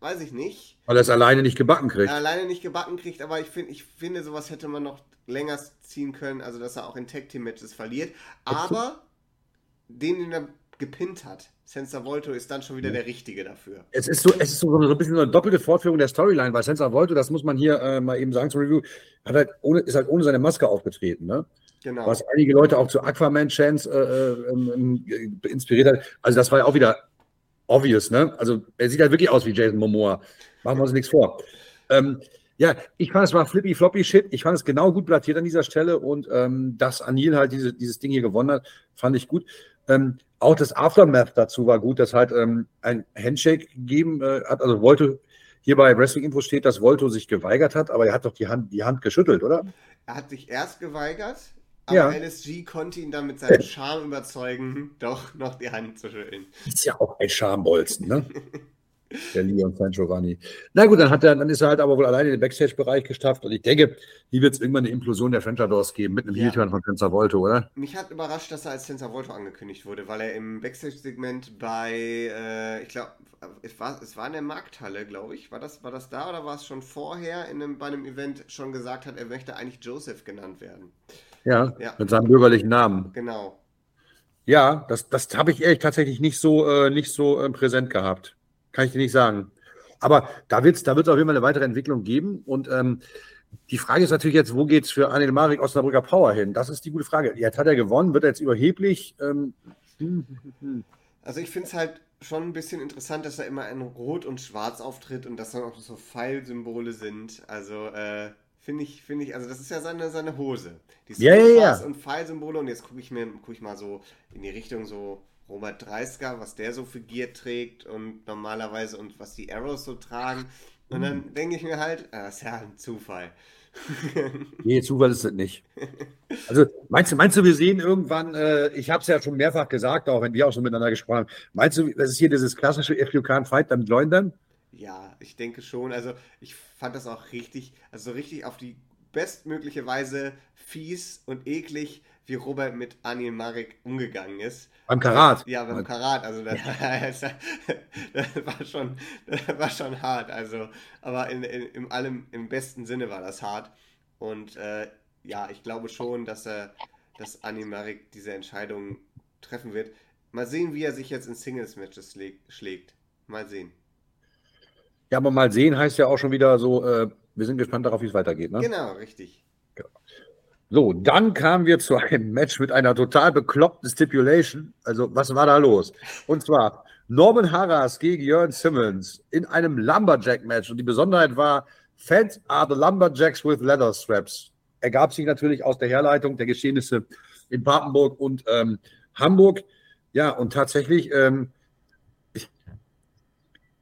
[SPEAKER 2] Weiß ich nicht.
[SPEAKER 1] Weil er es alleine nicht gebacken kriegt.
[SPEAKER 2] alleine nicht gebacken kriegt, aber ich, find, ich finde, sowas hätte man noch länger ziehen können, also dass er auch in Tag-Team-Matches verliert. Aber den, den er gepinnt hat, Senza Volto ist dann schon wieder der Richtige dafür.
[SPEAKER 1] Es ist so, es ist so, so ein bisschen so eine doppelte Fortführung der Storyline, weil Senza Volto, das muss man hier äh, mal eben sagen zum Review, hat halt ohne, ist halt ohne seine Maske aufgetreten, ne? Genau. Was einige Leute auch zu Aquaman-Chance äh, äh, inspiriert hat. Also das war ja auch wieder obvious, ne? Also er sieht halt wirklich aus wie Jason Momoa. Machen wir uns nichts vor. Ähm, ja, ich fand es war flippy floppy Shit. Ich fand es genau gut platziert an dieser Stelle und ähm, dass Anil halt diese, dieses Ding hier gewonnen hat, fand ich gut. Ähm, auch das Aftermath dazu war gut, dass halt ähm, ein Handshake gegeben äh, hat. Also wollte hier bei Wrestling Info steht, dass Volto sich geweigert hat, aber er hat doch die Hand, die Hand geschüttelt, oder?
[SPEAKER 2] Er hat sich erst geweigert, aber ja. LSG konnte ihn dann mit seinem Charme überzeugen, doch noch die Hand zu schütteln.
[SPEAKER 1] Ist ja auch ein Schambolzen, ne? Der Leon San Giovanni. Na gut, dann, hat er, dann ist er halt aber wohl alleine in den Backstage-Bereich gestafft. Und ich denke, hier wird es irgendwann eine Implosion der Fentadors geben mit einem ja. Heel-Turn von Tensa Volto, oder?
[SPEAKER 2] Mich hat überrascht, dass er als Tensa Volto angekündigt wurde, weil er im Backstage-Segment bei, äh, ich glaube, es war, es war in der Markthalle, glaube ich. War das, war das da oder war es schon vorher in einem, bei einem Event schon gesagt hat, er möchte eigentlich Joseph genannt werden?
[SPEAKER 1] Ja, ja. mit seinem bürgerlichen Namen.
[SPEAKER 2] Genau.
[SPEAKER 1] Ja, das, das habe ich ehrlich tatsächlich nicht so, äh, nicht so äh, präsent gehabt. Kann ich dir nicht sagen. Aber da wird es da wird's auf jeden Fall eine weitere Entwicklung geben. Und ähm, die Frage ist natürlich jetzt, wo geht es für Anil Marik Osnabrücker Power hin? Das ist die gute Frage. Jetzt hat er gewonnen, wird er jetzt überheblich? Ähm,
[SPEAKER 2] also ich finde es halt schon ein bisschen interessant, dass er immer in Rot und Schwarz auftritt und dass dann auch so Pfeilsymbole sind. Also äh, finde ich, finde ich, also das ist ja seine, seine Hose.
[SPEAKER 1] Die ja, ja, ja.
[SPEAKER 2] und Pfeilsymbole und jetzt gucke ich mir, gucke ich mal so in die Richtung so Robert Dreisker, was der so für Gear trägt und normalerweise und was die Arrows so tragen. Und dann mhm. denke ich mir halt, ah, das ist ja ein Zufall.
[SPEAKER 1] nee, Zufall ist es nicht. Also meinst du, meinst du, wir sehen irgendwann, äh, ich habe es ja schon mehrfach gesagt, auch wenn wir auch schon miteinander gesprochen haben, meinst du, das ist hier dieses klassische If You Can't Fight, dann join them?
[SPEAKER 2] Ja, ich denke schon. Also ich fand das auch richtig, also richtig auf die bestmögliche Weise fies und eklig, wie Robert mit Anil Marek umgegangen ist.
[SPEAKER 1] Beim Karat.
[SPEAKER 2] Ja, beim Karat. Also das, ja. das, war schon, das war schon hart. Also, aber in, in, in allem, im besten Sinne war das hart. Und äh, ja, ich glaube schon, dass er, dass Anil Marek diese Entscheidung treffen wird. Mal sehen, wie er sich jetzt in Singles-Matches schlägt. Mal sehen.
[SPEAKER 1] Ja, aber mal sehen heißt ja auch schon wieder so, äh, wir sind gespannt darauf, wie es weitergeht. Ne?
[SPEAKER 2] Genau, richtig.
[SPEAKER 1] So, dann kamen wir zu einem Match mit einer total bekloppten Stipulation. Also, was war da los? Und zwar Norman Harras gegen Jörn Simmons in einem Lumberjack-Match. Und die Besonderheit war, Fans are the Lumberjacks with Leather Straps. Ergab sich natürlich aus der Herleitung der Geschehnisse in Papenburg und ähm, Hamburg. Ja, und tatsächlich, ähm,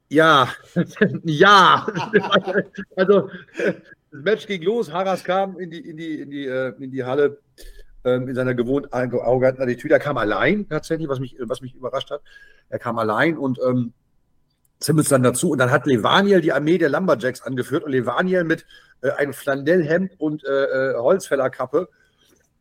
[SPEAKER 1] ja, ja, also das Match ging los, Haras kam in die, in die, in die, äh, in die Halle ähm, in seiner gewohnten arroganten Attitüde. Er kam allein tatsächlich, was mich, was mich überrascht hat. Er kam allein und ähm, Simmons dann dazu. Und dann hat Levaniel die Armee der Lumberjacks angeführt und Levaniel mit äh, einem Flanellhemd und äh, äh, Holzfällerkappe.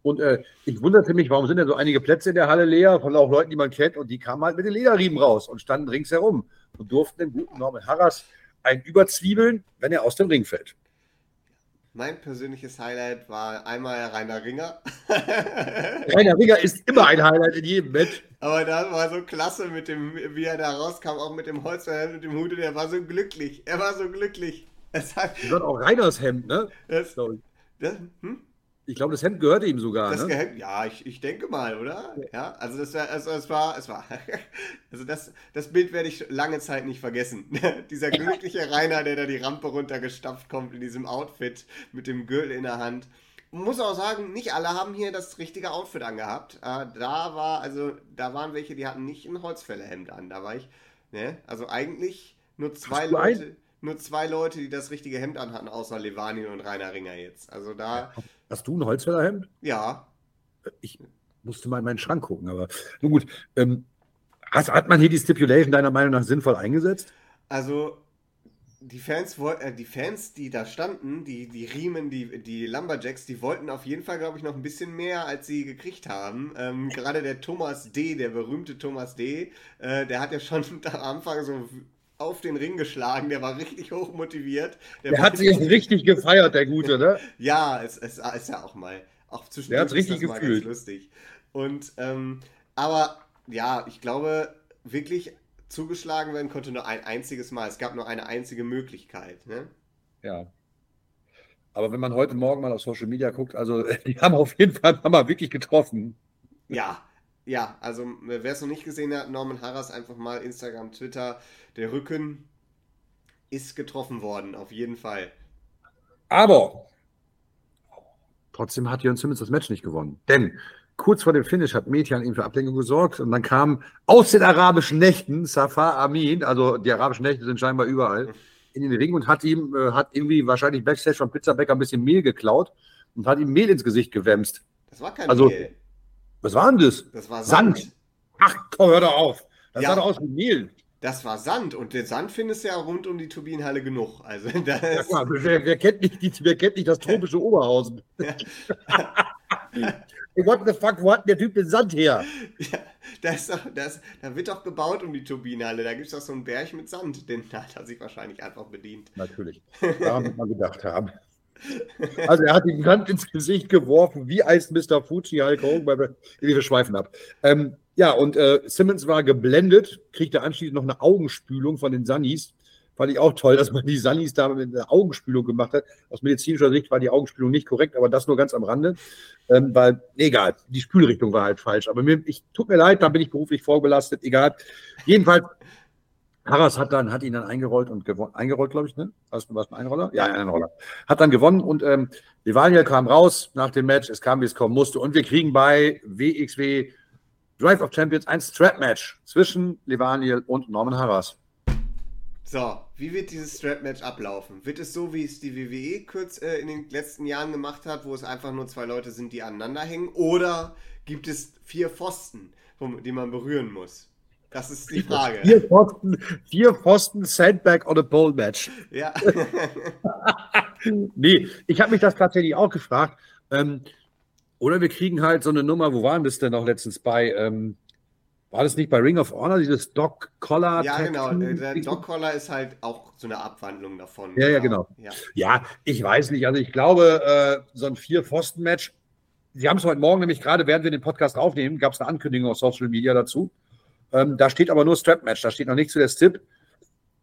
[SPEAKER 1] Und äh, ich wunderte mich, warum sind denn so einige Plätze in der Halle leer von auch Leuten, die man kennt. Und die kamen halt mit den Lederriemen raus und standen ringsherum und durften den guten Norman Harras ein überzwiebeln, wenn er aus dem Ring fällt.
[SPEAKER 2] Mein persönliches Highlight war einmal Rainer Ringer.
[SPEAKER 1] Rainer Ringer ist immer ein Highlight in jedem Match.
[SPEAKER 2] Aber das war so klasse mit dem, wie er da rauskam, auch mit dem Holzhemd und dem Hut. Der war so glücklich. Er war so glücklich.
[SPEAKER 1] Das hat, das auch Reiners Hemd, ne?
[SPEAKER 2] Das, das,
[SPEAKER 1] hm? Ich glaube, das Hemd gehörte ihm sogar.
[SPEAKER 2] Das
[SPEAKER 1] ne?
[SPEAKER 2] Hemd, ja, ich, ich denke mal, oder? Ja, also das war, also es war, es war, also das, das Bild werde ich lange Zeit nicht vergessen. Dieser glückliche Rainer, der da die Rampe runtergestapft kommt in diesem Outfit mit dem Gürtel in der Hand. Muss auch sagen, nicht alle haben hier das richtige Outfit angehabt. Äh, da war, also, da waren welche, die hatten nicht ein Holzfällerhemd an. Da war ich, ne? Also eigentlich nur zwei Leute nur zwei Leute, die das richtige Hemd anhatten, außer Levani und Rainer Ringer jetzt. Also da.
[SPEAKER 1] Hast du ein Holzfällerhemd?
[SPEAKER 2] Ja.
[SPEAKER 1] Ich musste mal in meinen Schrank gucken, aber nun gut. Ähm, hat, hat man hier die Stipulation deiner Meinung nach sinnvoll eingesetzt?
[SPEAKER 2] Also, die Fans, äh, die Fans, die da standen, die, die Riemen, die, die Lumberjacks, die wollten auf jeden Fall, glaube ich, noch ein bisschen mehr, als sie gekriegt haben. Ähm, gerade der Thomas D., der berühmte Thomas D., äh, der hat ja schon am Anfang so auf den Ring geschlagen, der war richtig hoch motiviert.
[SPEAKER 1] Der, der hat sich richtig gefeiert, der Gute, ne?
[SPEAKER 2] ja, es, es ist ja auch mal, auch
[SPEAKER 1] zwischen Der hat richtig gefühlt.
[SPEAKER 2] lustig. Und, ähm, aber ja, ich glaube, wirklich zugeschlagen werden konnte nur ein einziges Mal. Es gab nur eine einzige Möglichkeit. Ne?
[SPEAKER 1] Ja. Aber wenn man heute Morgen mal auf Social Media guckt, also die haben auf jeden Fall mal wirklich getroffen.
[SPEAKER 2] Ja, ja, also wer es noch nicht gesehen hat, Norman Harras einfach mal Instagram, Twitter, der Rücken ist getroffen worden, auf jeden Fall.
[SPEAKER 1] Aber trotzdem hat Jörn Simmons das Match nicht gewonnen. Denn kurz vor dem Finish hat Metian ihm für Ablenkung gesorgt und dann kam aus den arabischen Nächten Safar Amin, also die arabischen Nächte sind scheinbar überall, in den Ring und hat ihm, äh, hat irgendwie wahrscheinlich Backstage vom Pizzabäcker ein bisschen Mehl geklaut und hat ihm Mehl ins Gesicht gewämst.
[SPEAKER 2] Das war kein also, Mehl.
[SPEAKER 1] Was war denn das?
[SPEAKER 2] Das war Sand. Sand.
[SPEAKER 1] Ach, komm, hör doch auf. Das ja. sah doch aus wie Mehl.
[SPEAKER 2] Das war Sand und den Sand findest du ja rund um die Turbinenhalle genug. Also das
[SPEAKER 1] ja, klar, wer, wer, kennt nicht die, wer kennt nicht das tropische Oberhausen? What the fuck, wo hat der Typ den Sand her?
[SPEAKER 2] Ja, da, ist doch, das, da wird doch gebaut um die Turbinenhalle. Da gibt es doch so einen Berg mit Sand. Den hat er sich wahrscheinlich einfach bedient.
[SPEAKER 1] Natürlich. Daran wird man gedacht haben. Also er hat ihm Sand ins Gesicht geworfen, wie heißt Mr. Fuji Hulk Hogan, wir schweifen ab. Ähm, ja, und äh, Simmons war geblendet, kriegte anschließend noch eine Augenspülung von den Sunnies. Fand ich auch toll, dass man die Sunnies da mit einer Augenspülung gemacht hat. Aus medizinischer Sicht war die Augenspülung nicht korrekt, aber das nur ganz am Rande. Ähm, weil, egal, die Spülrichtung war halt falsch. Aber mir, ich tut mir leid, da bin ich beruflich vorbelastet, egal. Jedenfalls, Harras hat dann, hat ihn dann eingerollt und gewonnen. Eingerollt, glaube ich, ne? Was, was ein Einroller? Ja, ein Einroller. Hat dann gewonnen und ähm, Levaniel kam raus nach dem Match. Es kam, wie es kommen musste. Und wir kriegen bei WXW Drive of Champions ein Strap-Match zwischen Levaniel und Norman Harras.
[SPEAKER 2] So, wie wird dieses Strap-Match ablaufen? Wird es so, wie es die WWE kurz äh, in den letzten Jahren gemacht hat, wo es einfach nur zwei Leute sind, die aneinander hängen? Oder gibt es vier Pfosten, die man berühren muss? Das ist die Frage.
[SPEAKER 1] Vier Pfosten, vier Pfosten Sandbag on a Pole Match.
[SPEAKER 2] Ja.
[SPEAKER 1] nee, ich habe mich das tatsächlich auch gefragt. Ähm, oder wir kriegen halt so eine Nummer, wo waren das denn noch letztens bei? Ähm, war das nicht bei Ring of Honor, dieses Doc Collar?
[SPEAKER 2] Ja, genau. Der Doc Collar ist halt auch so eine Abwandlung davon.
[SPEAKER 1] Ja, ja, genau. Ja, ja ich weiß nicht. Also ich glaube, äh, so ein Vier-Pfosten-Match, Sie haben es heute Morgen nämlich gerade, während wir den Podcast aufnehmen, gab es eine Ankündigung auf Social Media dazu. Ähm, da steht aber nur Strap-Match, da steht noch nichts zu der Stip.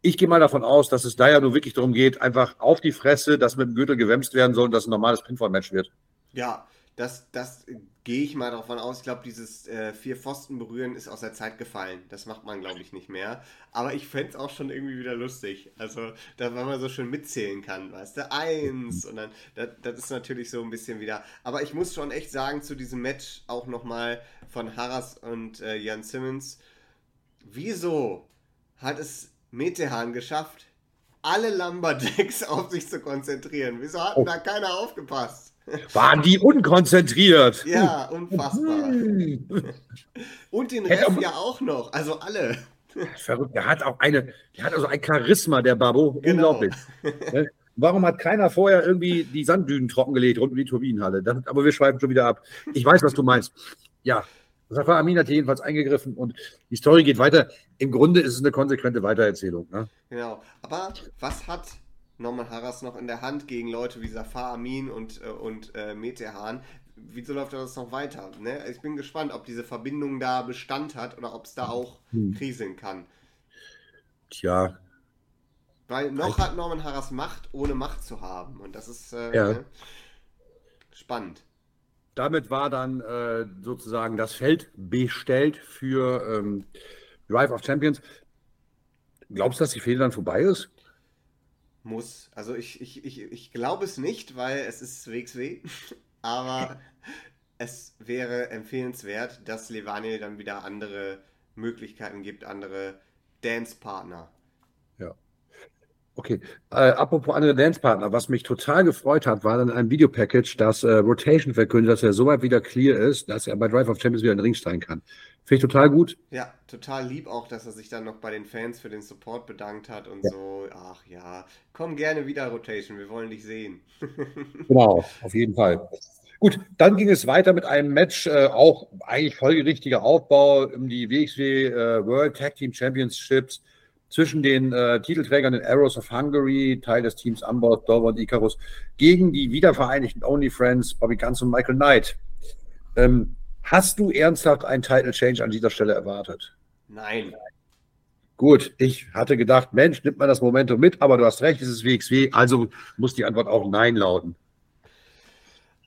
[SPEAKER 1] Ich gehe mal davon aus, dass es da ja nur wirklich darum geht, einfach auf die Fresse, dass mit dem Gürtel gewämst werden soll und dass ein normales Pinfall-Match wird.
[SPEAKER 2] Ja, das, das gehe ich mal davon aus. Ich glaube, dieses äh, vier Pfosten berühren ist aus der Zeit gefallen. Das macht man, glaube ich, nicht mehr. Aber ich fände es auch schon irgendwie wieder lustig. Also, da weil man so schön mitzählen kann, weißt du? Eins und dann, das, das ist natürlich so ein bisschen wieder. Aber ich muss schon echt sagen, zu diesem Match auch nochmal von Harras und äh, Jan Simmons. Wieso hat es Metehan geschafft, alle Lumberdecks auf sich zu konzentrieren? Wieso hat oh. da keiner aufgepasst?
[SPEAKER 1] Waren die unkonzentriert?
[SPEAKER 2] Ja, unfassbar. Und den Ref ja auch noch, also alle.
[SPEAKER 1] Verrückt, der hat auch eine, der hat also ein Charisma, der Babo, genau. unglaublich. Ne? Warum hat keiner vorher irgendwie die Sanddünen trockengelegt rund um die Turbinenhalle? Das, aber wir schweifen schon wieder ab. Ich weiß, was du meinst. Ja, Safar Amin hat jedenfalls eingegriffen und die Story geht weiter. Im Grunde ist es eine konsequente Weitererzählung. Ne?
[SPEAKER 2] Genau. Aber was hat Norman Harras noch in der Hand gegen Leute wie Safar Amin und, äh, und äh, Metehan. Wieso läuft das noch weiter? Ne? Ich bin gespannt, ob diese Verbindung da Bestand hat oder ob es da auch hm. kriseln kann.
[SPEAKER 1] Tja.
[SPEAKER 2] Weil noch hat Norman Harras Macht, ohne Macht zu haben. Und das ist äh, ja. ne? spannend.
[SPEAKER 1] Damit war dann äh, sozusagen das Feld bestellt für ähm, Drive of Champions. Glaubst du, dass die Fehde dann vorbei ist?
[SPEAKER 2] muss. Also ich, ich, ich, ich glaube es nicht, weil es ist WXW, aber es wäre empfehlenswert, dass Levani dann wieder andere Möglichkeiten gibt, andere Dance-Partner.
[SPEAKER 1] Okay, äh, apropos andere Dancepartner, was mich total gefreut hat, war dann ein Videopackage, das äh, Rotation verkündet, dass er soweit wieder clear ist, dass er bei Drive of Champions wieder in den Ring steigen kann. Finde ich total gut.
[SPEAKER 2] Ja, total lieb auch, dass er sich dann noch bei den Fans für den Support bedankt hat und ja. so. Ach ja, komm gerne wieder, Rotation, wir wollen dich sehen.
[SPEAKER 1] genau, auf jeden Fall. Gut, dann ging es weiter mit einem Match, äh, auch eigentlich folgerichtiger Aufbau um die WXW äh, World Tag Team Championships zwischen den äh, Titelträgern den Arrows of Hungary, Teil des Teams Amboss, Dover und Icarus, gegen die wiedervereinigten Only Friends, Bobby Guns und Michael Knight. Ähm, hast du ernsthaft einen Title Change an dieser Stelle erwartet?
[SPEAKER 2] Nein.
[SPEAKER 1] Gut, ich hatte gedacht, Mensch, nimmt man das Momentum mit, aber du hast recht, es ist WXW, also muss die Antwort auch Nein lauten.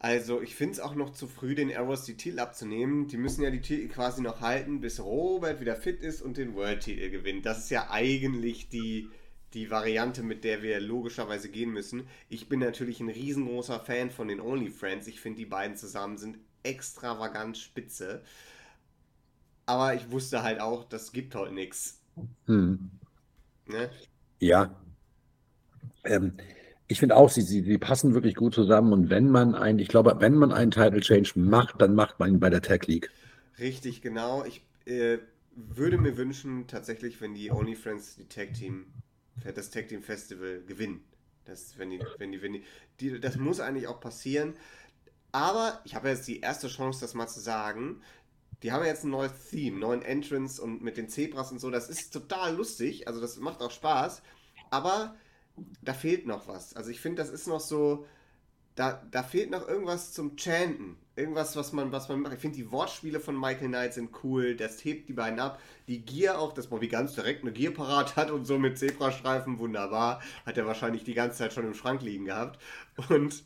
[SPEAKER 2] Also, ich finde es auch noch zu früh, den Arrows die Titel abzunehmen. Die müssen ja die Titel quasi noch halten, bis Robert wieder fit ist und den World-Titel gewinnt. Das ist ja eigentlich die, die Variante, mit der wir logischerweise gehen müssen. Ich bin natürlich ein riesengroßer Fan von den Only Friends. Ich finde, die beiden zusammen sind extravagant spitze. Aber ich wusste halt auch, das gibt heute nichts. Hm.
[SPEAKER 1] Ne? Ja. Ähm, ich finde auch, sie, sie, sie passen wirklich gut zusammen. Und wenn man ein, ich glaube, wenn man einen Title Change macht, dann macht man ihn bei der Tag League.
[SPEAKER 2] Richtig, genau. Ich äh, würde mir wünschen, tatsächlich, wenn die Only Friends die Tag Team, das Tag Team Festival gewinnen. Das, wenn die, wenn die, wenn die, die, das muss eigentlich auch passieren. Aber ich habe jetzt die erste Chance, das mal zu sagen. Die haben jetzt ein neues Theme, neuen Entrance und mit den Zebras und so. Das ist total lustig. Also das macht auch Spaß. Aber da fehlt noch was. Also ich finde, das ist noch so, da, da fehlt noch irgendwas zum Chanten. Irgendwas, was man, was man macht. Ich finde, die Wortspiele von Michael Knight sind cool. Das hebt die beiden ab. Die Gier auch, dass Bobby ganz direkt eine Gier parat hat und so mit Zebrastreifen, wunderbar. Hat er wahrscheinlich die ganze Zeit schon im Schrank liegen gehabt. Und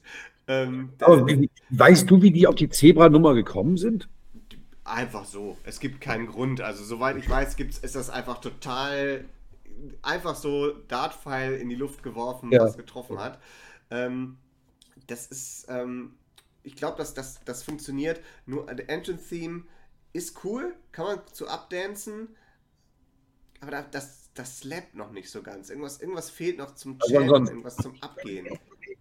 [SPEAKER 2] ähm,
[SPEAKER 1] Aber wie, weißt du, wie die auf die Zebra-Nummer gekommen sind?
[SPEAKER 2] Einfach so. Es gibt keinen Grund. Also, soweit ich weiß, gibt's, ist das einfach total einfach so Dartpfeil in die Luft geworfen, ja. was getroffen hat. Ähm, das ist, ähm, ich glaube, dass das, das funktioniert. Nur der Entrance-Theme ist cool, kann man zu abdancen, aber da, das, das slappt noch nicht so ganz. Irgendwas, irgendwas fehlt noch zum Channel, also irgendwas zum Abgehen.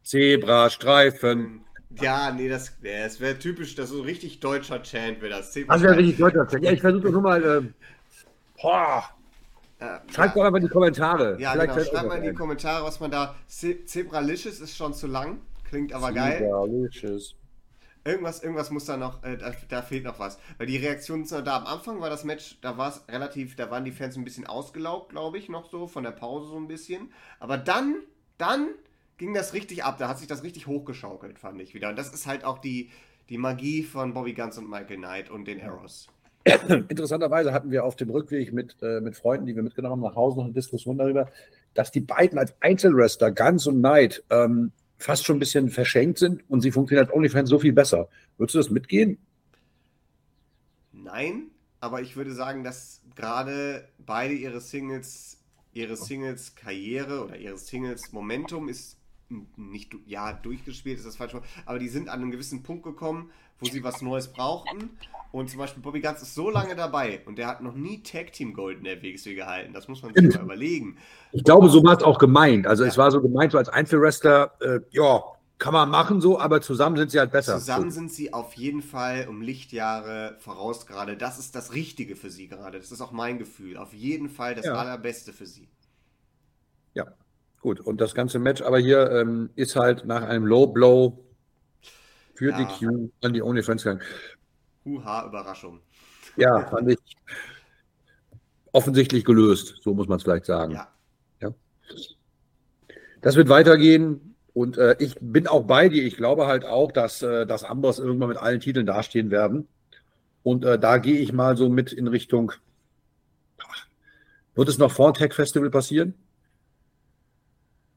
[SPEAKER 1] Zebra, Streifen. Ähm,
[SPEAKER 2] ja, nee, das, das wäre typisch, das ist so richtig deutscher Chant wäre das.
[SPEAKER 1] Zebra, das wäre richtig deutscher Chant. Ja, ich versuche nur mal. Äh, boah, äh, Schreibt ja. doch einfach in die Kommentare.
[SPEAKER 2] Ja, Vielleicht genau. Schreibt mal in die Kommentare, was man da. Zebralicious ist schon zu lang, klingt aber geil. Zebralicious. Irgendwas, irgendwas muss da noch, äh, da, da, fehlt noch was. Weil die Reaktion da am Anfang war das Match, da war es relativ, da waren die Fans ein bisschen ausgelaugt, glaube ich, noch so, von der Pause so ein bisschen. Aber dann, dann ging das richtig ab, da hat sich das richtig hochgeschaukelt, fand ich wieder. Und das ist halt auch die, die Magie von Bobby Guns und Michael Knight und den Arrows.
[SPEAKER 1] Interessanterweise hatten wir auf dem Rückweg mit, äh, mit Freunden, die wir mitgenommen haben, nach Hause noch eine Diskussion darüber, dass die beiden als Einzelwrestler, Guns und Knight, ähm, fast schon ein bisschen verschenkt sind und sie funktionieren als OnlyFans so viel besser. Würdest du das mitgehen?
[SPEAKER 2] Nein, aber ich würde sagen, dass gerade beide ihre Singles, ihre Singles Karriere oder ihre Singles Momentum ist nicht ja durchgespielt ist das falsch, aber die sind an einen gewissen Punkt gekommen, wo sie was Neues brauchten. Und zum Beispiel Bobby Guns ist so lange dabei und der hat noch nie Tag Team Gold in der WXW gehalten. Das muss man sich mal überlegen.
[SPEAKER 1] Ich glaube, so war es auch gemeint. Also ja. es war so gemeint, so als Einzelwrestler, äh, ja, kann man machen so, aber zusammen sind sie halt besser.
[SPEAKER 2] Zusammen sind sie auf jeden Fall um Lichtjahre voraus gerade. Das ist das Richtige für sie gerade. Das ist auch mein Gefühl. Auf jeden Fall das ja. Allerbeste für sie.
[SPEAKER 1] Gut. Und das ganze Match aber hier ähm, ist halt nach einem Low Blow für ja. DQ an die OnlyFans gegangen.
[SPEAKER 2] Huha, Überraschung.
[SPEAKER 1] Ja, fand ich offensichtlich gelöst, so muss man es vielleicht sagen. Ja. ja. Das wird weitergehen und äh, ich bin auch bei dir. Ich glaube halt auch, dass, äh, dass Amboss irgendwann mit allen Titeln dastehen werden. Und äh, da gehe ich mal so mit in Richtung. Wird es noch vor Tech Festival passieren?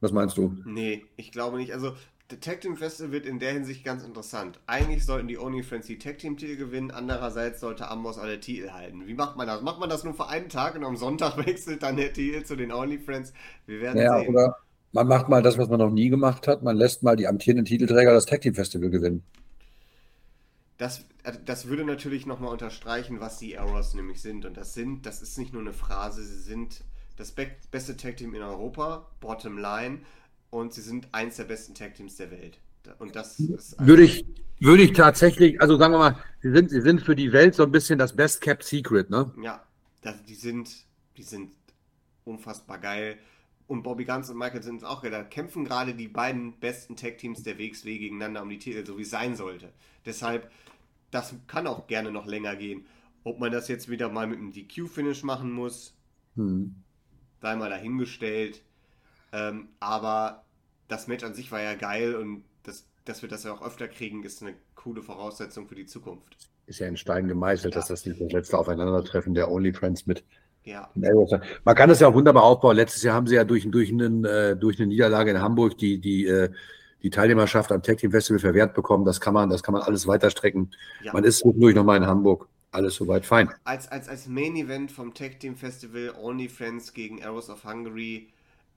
[SPEAKER 1] Was meinst du?
[SPEAKER 2] Nee, ich glaube nicht. Also der Tag Team Festival wird in der Hinsicht ganz interessant. Eigentlich sollten die Only Friends die Tag Team Titel gewinnen, andererseits sollte Amboss alle Titel halten. Wie macht man das? Macht man das nur für einen Tag und am Sonntag wechselt dann der Titel zu den Only Friends? Wir werden ja, sehen. Oder
[SPEAKER 1] man macht mal das, was man noch nie gemacht hat. Man lässt mal die amtierenden Titelträger das Tag Team Festival gewinnen.
[SPEAKER 2] Das, das würde natürlich nochmal unterstreichen, was die Arrows nämlich sind. Und das sind, das ist nicht nur eine Phrase, sie sind das be beste Tag Team in Europa, bottom line, und sie sind eins der besten Tag Teams der Welt. Und das ist
[SPEAKER 1] würde ich, würde ich tatsächlich, also sagen wir mal, sie sind, sie sind für die Welt so ein bisschen das Best Kept Secret, ne?
[SPEAKER 2] Ja, das, die sind, die sind unfassbar geil. Und Bobby Guns und Michael sind auch geil. Da kämpfen gerade die beiden besten Tag Teams der WXW gegeneinander um die Titel, so wie es sein sollte. Deshalb, das kann auch gerne noch länger gehen. Ob man das jetzt wieder mal mit einem DQ-Finish machen muss, hm. Sei mal dahingestellt. Ähm, aber das Match an sich war ja geil und das, dass wir das ja auch öfter kriegen, ist eine coole Voraussetzung für die Zukunft.
[SPEAKER 1] Ist ja in Stein gemeißelt, ja. dass das nicht das letzte Aufeinandertreffen der Only Friends mit.
[SPEAKER 2] Ja.
[SPEAKER 1] Man kann das ja auch wunderbar aufbauen. Letztes Jahr haben sie ja durch, durch, einen, äh, durch eine Niederlage in Hamburg die, die, äh, die Teilnehmerschaft am Tech Team Festival verwehrt bekommen. Das kann man, das kann man alles weiterstrecken. Ja. Man ist zwischendurch nochmal in Hamburg. Alles soweit fein.
[SPEAKER 2] Als, als, als Main Event vom Tech Team Festival Only Friends gegen Arrows of Hungary.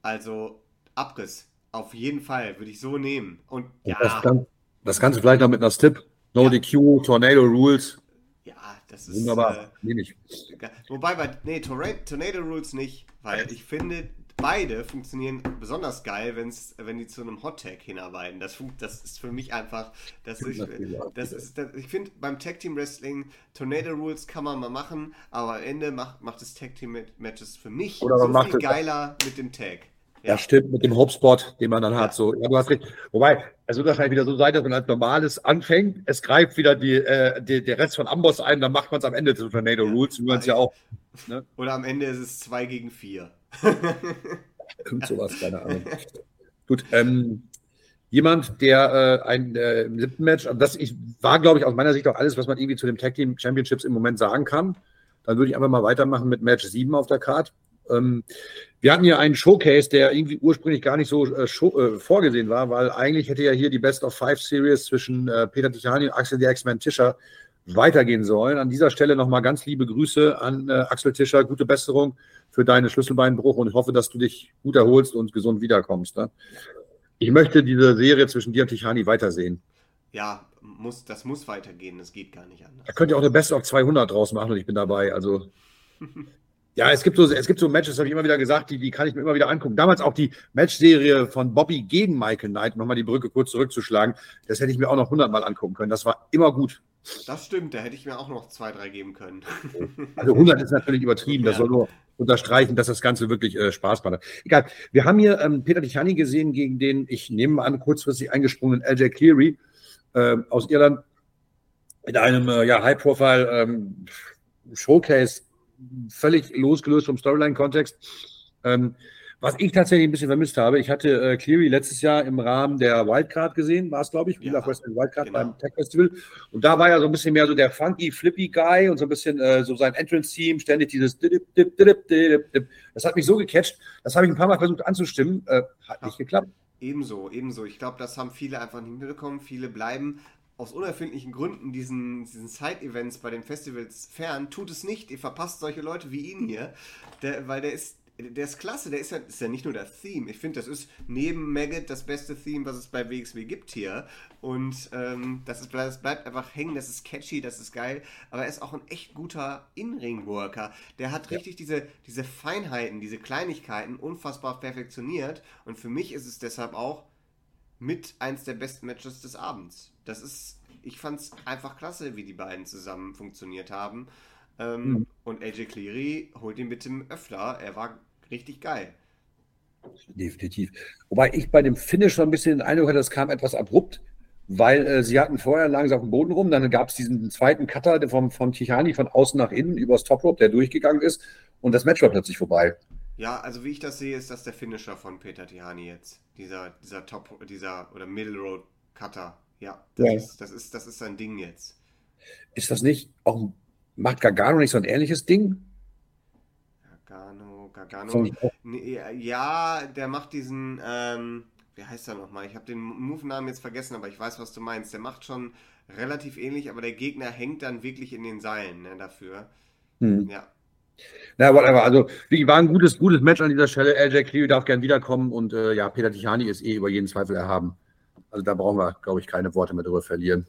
[SPEAKER 2] Also Abriss. Auf jeden Fall, würde ich so nehmen. Und ja.
[SPEAKER 1] Das, kann, das Ganze vielleicht noch mit einer Stip. No ja. DQ, Tornado Rules.
[SPEAKER 2] Ja, das ist.
[SPEAKER 1] Wunderbar, äh, nehme ich.
[SPEAKER 2] Wobei bei. Nee, Tornado Rules nicht, weil ich finde, beide funktionieren besonders geil, wenn's, wenn die zu einem Hot Tag hinarbeiten. Das, das ist für mich einfach. Das ich, das ist, das, ich finde, beim Tag Team Wrestling, Tornado Rules kann man mal machen, aber am Ende macht, macht das Tag Team Matches für mich
[SPEAKER 1] Oder so
[SPEAKER 2] viel geiler mit dem Tag.
[SPEAKER 1] Ja. Das stimmt, mit dem Hopspot, den man dann ja. hat. So, ja, du hast recht. Wobei, es wird wahrscheinlich wieder so sein, dass man als normales anfängt, es greift wieder die, äh, die, der Rest von Amboss ein, dann macht man es am Ende zu Tornado ja. Rules, wie man es ja auch.
[SPEAKER 2] Ne? Oder am Ende ist es 2 gegen 4.
[SPEAKER 1] Irgend sowas, keine Ahnung. Gut, ähm, jemand, der äh, ein äh, im siebten Match, also das ich, war, glaube ich, aus meiner Sicht auch alles, was man irgendwie zu dem Tag Team Championships im Moment sagen kann. Dann würde ich einfach mal weitermachen mit Match 7 auf der Card. Ähm, wir hatten hier einen Showcase, der irgendwie ursprünglich gar nicht so äh, show, äh, vorgesehen war, weil eigentlich hätte ja hier die Best of Five Series zwischen äh, Peter Tichani und Axel der X-Men Tischer weitergehen sollen. An dieser Stelle nochmal ganz liebe Grüße an äh, Axel Tischer, gute Besserung für deinen Schlüsselbeinbruch und ich hoffe, dass du dich gut erholst und gesund wiederkommst. Ne? Ich möchte diese Serie zwischen dir und Tichani weitersehen.
[SPEAKER 2] Ja, muss, das muss weitergehen, das geht gar nicht anders.
[SPEAKER 1] Da könnt ihr auch eine Best of 200 draus machen und ich bin dabei. Also Ja, es gibt so, es gibt so Matches, habe ich immer wieder gesagt, die, die kann ich mir immer wieder angucken. Damals auch die Matchserie von Bobby gegen Michael Knight, nochmal die Brücke kurz zurückzuschlagen, das hätte ich mir auch noch hundertmal angucken können. Das war immer gut.
[SPEAKER 2] Das stimmt, da hätte ich mir auch noch zwei, drei geben können.
[SPEAKER 1] Also 100 ist natürlich übertrieben, das ja. soll nur unterstreichen, dass das Ganze wirklich äh, Spaß macht. Egal, wir haben hier ähm, Peter Tichani gesehen gegen den, ich nehme mal an, kurzfristig eingesprungenen LJ Cleary äh, aus Irland in einem äh, ja, High-Profile ähm, Showcase völlig losgelöst vom Storyline-Kontext. Ähm, was ich tatsächlich ein bisschen vermisst habe, ich hatte äh, Cleary letztes Jahr im Rahmen der Wildcard gesehen, war es, glaube ich, ja, Wrestling Wildcard genau. beim Tech Festival. Und da war ja so ein bisschen mehr so der funky, flippy Guy und so ein bisschen äh, so sein Entrance-Team, ständig dieses dip, dip, dip, dip, dip. Das hat mich so gecatcht, das habe ich ein paar Mal versucht anzustimmen, äh, hat nicht geklappt.
[SPEAKER 2] Ebenso, ebenso. Ich glaube, das haben viele einfach nicht mitbekommen. Viele bleiben aus unerfindlichen Gründen diesen, diesen Side-Events bei den Festivals fern, tut es nicht. Ihr verpasst solche Leute wie ihn hier, der, weil der ist, der ist klasse. Der ist ja, ist ja nicht nur das Theme. Ich finde, das ist neben Maggot das beste Theme, was es bei WXW gibt hier. Und ähm, das, ist, das bleibt einfach hängen. Das ist catchy, das ist geil. Aber er ist auch ein echt guter In-Ring-Worker. Der hat ja. richtig diese, diese Feinheiten, diese Kleinigkeiten unfassbar perfektioniert. Und für mich ist es deshalb auch mit eins der besten Matches des Abends. Das ist, ich fand es einfach klasse, wie die beiden zusammen funktioniert haben. Ähm, mhm. Und AJ Cleary holt ihn bitte öfter. Er war richtig geil.
[SPEAKER 1] Definitiv. Wobei ich bei dem Finish so ein bisschen den Eindruck hatte, das kam etwas abrupt, weil äh, sie hatten vorher langsam auf dem Boden rum, dann gab es diesen zweiten Cutter vom, vom Tichani von außen nach innen übers Top Rope, der durchgegangen ist und das Match war plötzlich vorbei.
[SPEAKER 2] Ja, also wie ich das sehe, ist das der Finisher von Peter Tihani jetzt. Dieser, dieser Top, dieser oder Middle Road Cutter. Ja, das, ja. Ist, das, ist, das ist sein Ding jetzt.
[SPEAKER 1] Ist das nicht auch, macht Gargano nicht so ein ähnliches Ding?
[SPEAKER 2] Gargano, Gargano. Nee, ja, der macht diesen, ähm, wie heißt er nochmal? Ich habe den Move-Namen jetzt vergessen, aber ich weiß, was du meinst. Der macht schon relativ ähnlich, aber der Gegner hängt dann wirklich in den Seilen ne, dafür. Hm. Ja.
[SPEAKER 1] Na, whatever. Also, wie war ein gutes, gutes Match an dieser Stelle. LJ Cleary darf gern wiederkommen und äh, ja, Peter Tichani ist eh über jeden Zweifel erhaben. Also, da brauchen wir, glaube ich, keine Worte mehr drüber verlieren.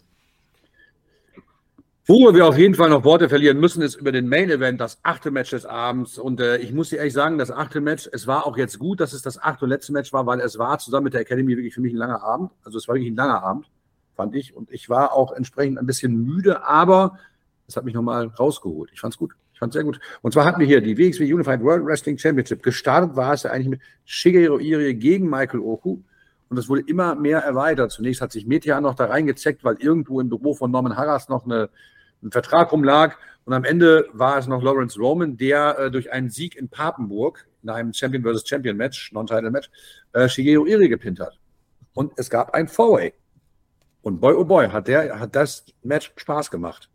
[SPEAKER 1] Worüber wir auf jeden Fall noch Worte verlieren müssen, ist über den Main Event, das achte Match des Abends. Und äh, ich muss dir ehrlich sagen, das achte Match, es war auch jetzt gut, dass es das achte und letzte Match war, weil es war zusammen mit der Academy wirklich für mich ein langer Abend. Also es war wirklich ein langer Abend, fand ich. Und ich war auch entsprechend ein bisschen müde, aber es hat mich nochmal rausgeholt. Ich fand's gut. Ich fand's sehr gut. Und zwar hatten wir hier die WXW Unified World Wrestling Championship. Gestartet war es ja eigentlich mit Shigeru Irie gegen Michael Oku. Und es wurde immer mehr erweitert. Zunächst hat sich Meteor noch da reingezeckt, weil irgendwo im Büro von Norman Harras noch eine ein Vertrag rumlag. Und am Ende war es noch Lawrence Roman, der äh, durch einen Sieg in Papenburg in einem Champion vs. Champion Match, Non-Title-Match, äh, Shigeru Iri gepinnt hat. Und es gab ein Four-Way. Und boy, oh boy, hat, der, hat das Match Spaß gemacht.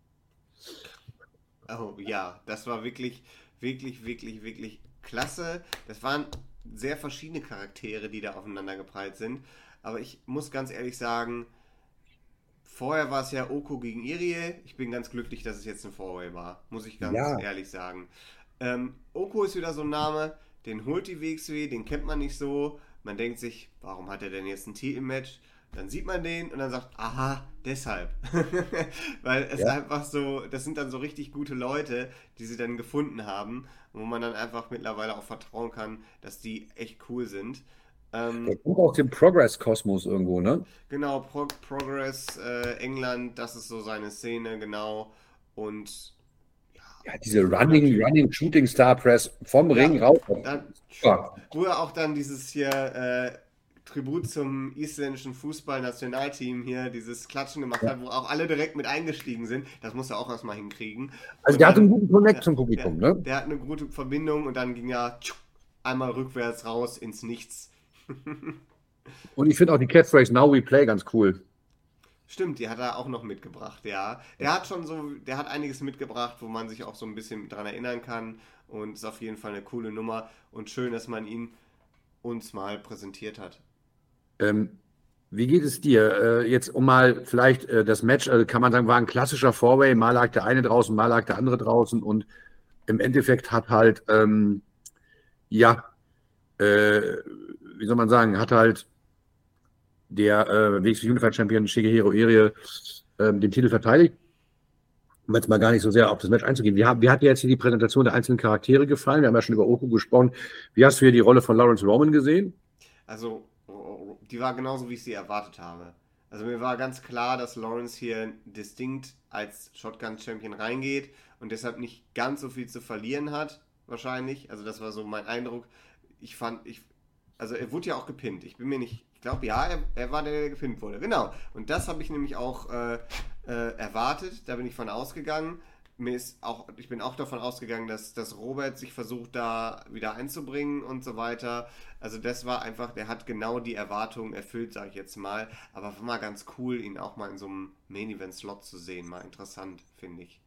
[SPEAKER 2] Oh ja, das war wirklich, wirklich, wirklich, wirklich klasse. Das waren sehr verschiedene Charaktere, die da aufeinander geprallt sind. Aber ich muss ganz ehrlich sagen, Vorher war es ja Oko gegen Irie. Ich bin ganz glücklich, dass es jetzt ein Fourway war, muss ich ganz ja. ehrlich sagen. Ähm, Oko ist wieder so ein Name, den holt die WXW, den kennt man nicht so. Man denkt sich, warum hat er denn jetzt ein Titelmatch? Dann sieht man den und dann sagt, aha, deshalb. Weil es ja. einfach so, das sind dann so richtig gute Leute, die sie dann gefunden haben, wo man dann einfach mittlerweile auch vertrauen kann, dass die echt cool sind.
[SPEAKER 1] Ähm, Der kommt aus dem Progress-Kosmos irgendwo, ne?
[SPEAKER 2] Genau, Pro Progress, äh, England, das ist so seine Szene, genau. Und
[SPEAKER 1] ja, diese Running, Running Shooting Star Press vom ja, Ring raus.
[SPEAKER 2] Dann, ja. Wo er auch dann dieses hier äh, Tribut zum isländischen Fußballnationalteam hier, dieses Klatschen gemacht ja. hat, wo auch alle direkt mit eingestiegen sind. Das muss er auch erstmal hinkriegen.
[SPEAKER 1] Also und der dann, hat einen guten Connect zum Publikum, ne?
[SPEAKER 2] Der hat eine gute Verbindung und dann ging er einmal rückwärts raus ins Nichts
[SPEAKER 1] Und ich finde auch die Catchphrase Now We Play ganz cool.
[SPEAKER 2] Stimmt, die hat er auch noch mitgebracht, ja. Der hat schon so, der hat einiges mitgebracht, wo man sich auch so ein bisschen dran erinnern kann. Und ist auf jeden Fall eine coole Nummer und schön, dass man ihn uns mal präsentiert hat.
[SPEAKER 1] Ähm, wie geht es dir? Äh, jetzt um mal vielleicht äh, das Match, äh, kann man sagen, war ein klassischer Four-Way. Mal lag der eine draußen, mal lag der andere draußen. Und im Endeffekt hat halt, ähm, ja, äh, wie soll man sagen, hat halt der äh, WXW Unified Champion Shigehiro Irie äh, den Titel verteidigt. Um jetzt mal gar nicht so sehr auf das Match einzugehen. Wir, haben, wir hatten jetzt hier die Präsentation der einzelnen Charaktere gefallen. Wir haben ja schon über Oku gesprochen. Wie hast du hier die Rolle von Lawrence Roman gesehen?
[SPEAKER 2] Also, die war genauso, wie ich sie erwartet habe. Also mir war ganz klar, dass Lawrence hier distinkt als Shotgun-Champion reingeht und deshalb nicht ganz so viel zu verlieren hat, wahrscheinlich. Also das war so mein Eindruck. Ich fand, ich, also er wurde ja auch gepinnt. Ich bin mir nicht, ich glaube ja, er, er, war der, der gepinnt wurde. Genau. Und das habe ich nämlich auch äh, äh, erwartet. Da bin ich von ausgegangen. Mir ist auch, ich bin auch davon ausgegangen, dass, dass Robert sich versucht, da wieder einzubringen und so weiter. Also das war einfach, der hat genau die Erwartungen erfüllt, sage ich jetzt mal. Aber war mal ganz cool, ihn auch mal in so einem Main-Event-Slot zu sehen. Mal interessant, finde ich.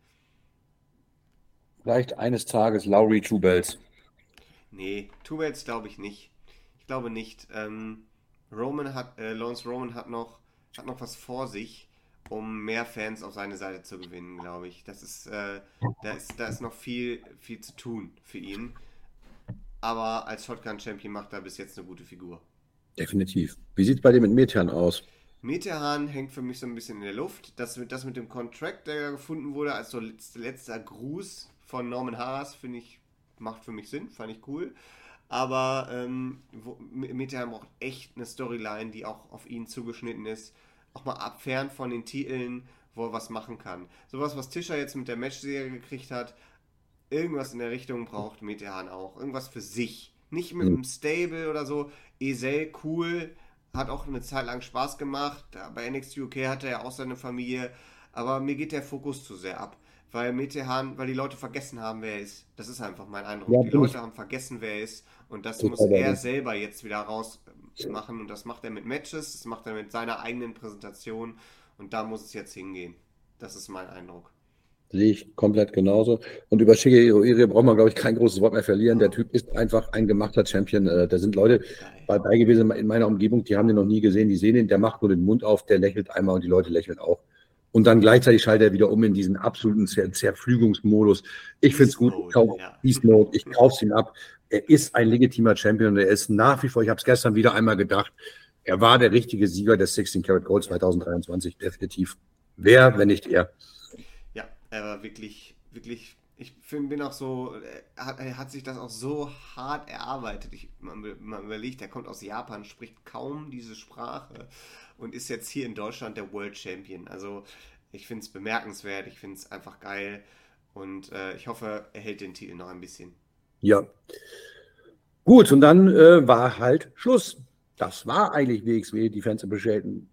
[SPEAKER 1] Vielleicht eines Tages Lowry Two Bells.
[SPEAKER 2] Nee, Two Bells glaube ich nicht. Ich glaube nicht. Ähm, Roman hat, äh, Lawrence Roman hat noch, hat noch was vor sich, um mehr Fans auf seine Seite zu gewinnen, glaube ich. Das ist, äh, da ist, da ist noch viel, viel zu tun für ihn. Aber als Shotgun-Champion macht er bis jetzt eine gute Figur.
[SPEAKER 1] Definitiv. Wie sieht es bei dir mit Metehan aus?
[SPEAKER 2] Metehan hängt für mich so ein bisschen in der Luft. Das mit, das mit dem Contract, der gefunden wurde, als so letzter, letzter Gruß von Norman Haas, finde ich, macht für mich Sinn, fand ich cool. Aber ähm, Meteor braucht echt eine Storyline, die auch auf ihn zugeschnitten ist. Auch mal abfern von den Titeln, wo er was machen kann. Sowas, was Tischer jetzt mit der Matchserie gekriegt hat, irgendwas in der Richtung braucht Metehan auch. Irgendwas für sich. Nicht mit einem Stable oder so. Esel, cool, hat auch eine Zeit lang Spaß gemacht. Bei NXT UK hat er ja auch seine Familie. Aber mir geht der Fokus zu sehr ab weil Metehan, weil die Leute vergessen haben, wer er ist. Das ist einfach mein Eindruck. Ja, die Leute haben vergessen, wer er ist. Und das muss er selber jetzt wieder rausmachen. Und das macht er mit Matches, das macht er mit seiner eigenen Präsentation. Und da muss es jetzt hingehen. Das ist mein Eindruck.
[SPEAKER 1] Sehe ich komplett genauso. Und über Shigeru Irie braucht man, glaube ich, kein großes Wort mehr verlieren. Der Typ ist einfach ein gemachter Champion. Äh, da sind Leute bei gewesen in meiner Umgebung, die haben den noch nie gesehen. Die sehen ihn, der macht nur den Mund auf, der lächelt einmal und die Leute lächeln auch. Und dann gleichzeitig schaltet er wieder um in diesen absoluten Zer Zerflügungsmodus. Ich finde es gut, ich kaufe Beast Mode, ich kaufe ihn ab. Er ist ein legitimer Champion und er ist nach wie vor, ich habe es gestern wieder einmal gedacht, er war der richtige Sieger des 16 Karat Gold 2023, definitiv. Wer, wenn nicht er?
[SPEAKER 2] Ja, Er war wirklich, wirklich ich find, bin auch so, er hat, er hat, sich das auch so hart erarbeitet. Ich, man, man, überlegt, er kommt aus Japan, spricht kaum diese Sprache und ist jetzt hier in Deutschland der World Champion. Also ich finde es bemerkenswert, ich finde es einfach geil und äh, ich hoffe, er hält den Titel noch ein bisschen.
[SPEAKER 1] Ja. Gut, und dann äh, war halt Schluss. Das war eigentlich WXW Defense Appreciation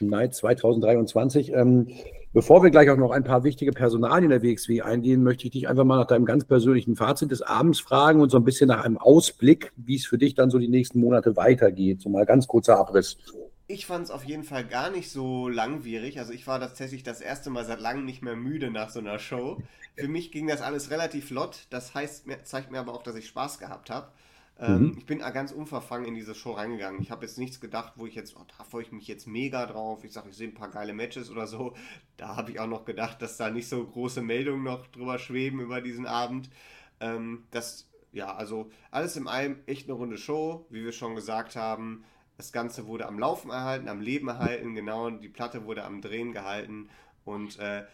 [SPEAKER 1] Night 2023. Ähm, Bevor wir gleich auch noch ein paar wichtige Personalien der WXW eingehen, möchte ich dich einfach mal nach deinem ganz persönlichen Fazit des Abends fragen und so ein bisschen nach einem Ausblick, wie es für dich dann so die nächsten Monate weitergeht. So mal ganz kurzer Abriss.
[SPEAKER 2] Ich fand es auf jeden Fall gar nicht so langwierig. Also ich war tatsächlich das erste Mal seit langem nicht mehr müde nach so einer Show. Für mich ging das alles relativ flott. Das heißt, zeigt mir aber auch, dass ich Spaß gehabt habe. Ähm, mhm. Ich bin ganz unverfangen in diese Show reingegangen. Ich habe jetzt nichts gedacht, wo ich jetzt, oh, da freue ich mich jetzt mega drauf. Ich sage, ich sehe ein paar geile Matches oder so. Da habe ich auch noch gedacht, dass da nicht so große Meldungen noch drüber schweben über diesen Abend. Ähm, das, ja, also alles in allem echt eine runde Show, wie wir schon gesagt haben. Das Ganze wurde am Laufen erhalten, am Leben erhalten, genau. Die Platte wurde am Drehen gehalten. Und äh,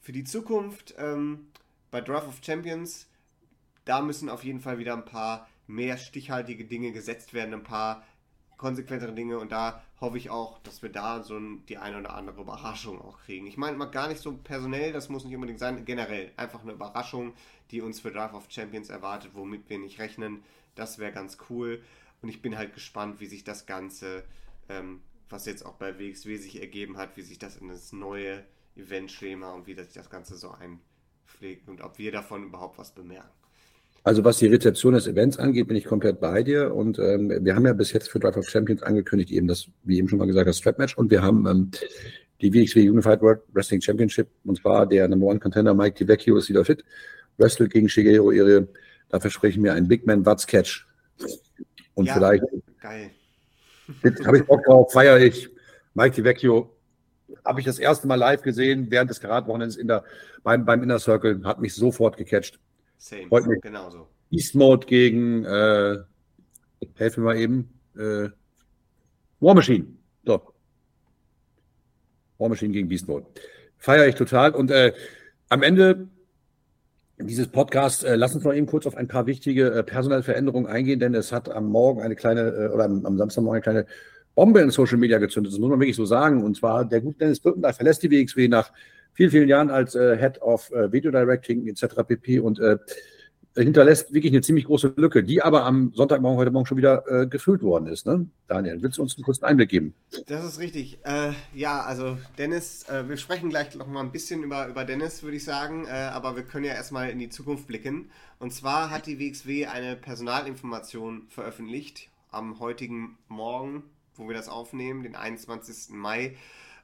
[SPEAKER 2] für die Zukunft ähm, bei Draft of Champions, da müssen auf jeden Fall wieder ein paar mehr stichhaltige Dinge gesetzt werden, ein paar konsequentere Dinge und da hoffe ich auch, dass wir da so die eine oder andere Überraschung auch kriegen. Ich meine mal gar nicht so personell, das muss nicht unbedingt sein, generell einfach eine Überraschung, die uns für Drive of Champions erwartet, womit wir nicht rechnen. Das wäre ganz cool und ich bin halt gespannt, wie sich das Ganze, ähm, was jetzt auch bei WXW sich ergeben hat, wie sich das in das neue Eventschema und wie sich das Ganze so einpflegt und ob wir davon überhaupt was bemerken.
[SPEAKER 1] Also was die Rezeption des Events angeht, bin ich komplett bei dir. Und ähm, wir haben ja bis jetzt für Drive of Champions angekündigt, eben das, wie eben schon mal gesagt, das Strap-Match. Und wir haben ähm, die WXW Unified World Wrestling Championship. Und zwar der Number One Contender Mike DiVecchio ist wieder fit. Wrestle gegen Shigeru Ire. Da versprechen wir einen Big Man Watts Catch. Und ja, vielleicht. Geil. Habe ich Bock drauf, feiere ich. Mike DiVecchio habe ich das erste Mal live gesehen während des Karatwochenends in der, beim, beim Inner Circle, hat mich sofort gecatcht. Same, mich. genauso. Beast Mode gegen, äh, helfen wir eben, äh, War Machine. So. War Machine gegen Beast Mode. Feiere ich total. Und äh, am Ende dieses Podcasts, äh, lass uns noch eben kurz auf ein paar wichtige äh, personelle Veränderungen eingehen, denn es hat am Morgen eine kleine, äh, oder am, am Samstagmorgen eine kleine Bombe in Social Media gezündet. Das muss man wirklich so sagen. Und zwar der gute Dennis Birkendahl verlässt die WXW nach vielen, vielen Jahren als äh, Head of äh, Video Directing etc. pp. und äh, hinterlässt wirklich eine ziemlich große Lücke, die aber am Sonntagmorgen, heute Morgen schon wieder äh, gefüllt worden ist. Ne? Daniel, willst du uns einen kurzen Einblick geben?
[SPEAKER 2] Das ist richtig. Äh, ja, also Dennis, äh, wir sprechen gleich noch mal ein bisschen über, über Dennis, würde ich sagen, äh, aber wir können ja erstmal in die Zukunft blicken. Und zwar hat die WXW eine Personalinformation veröffentlicht am heutigen Morgen, wo wir das aufnehmen, den 21. Mai.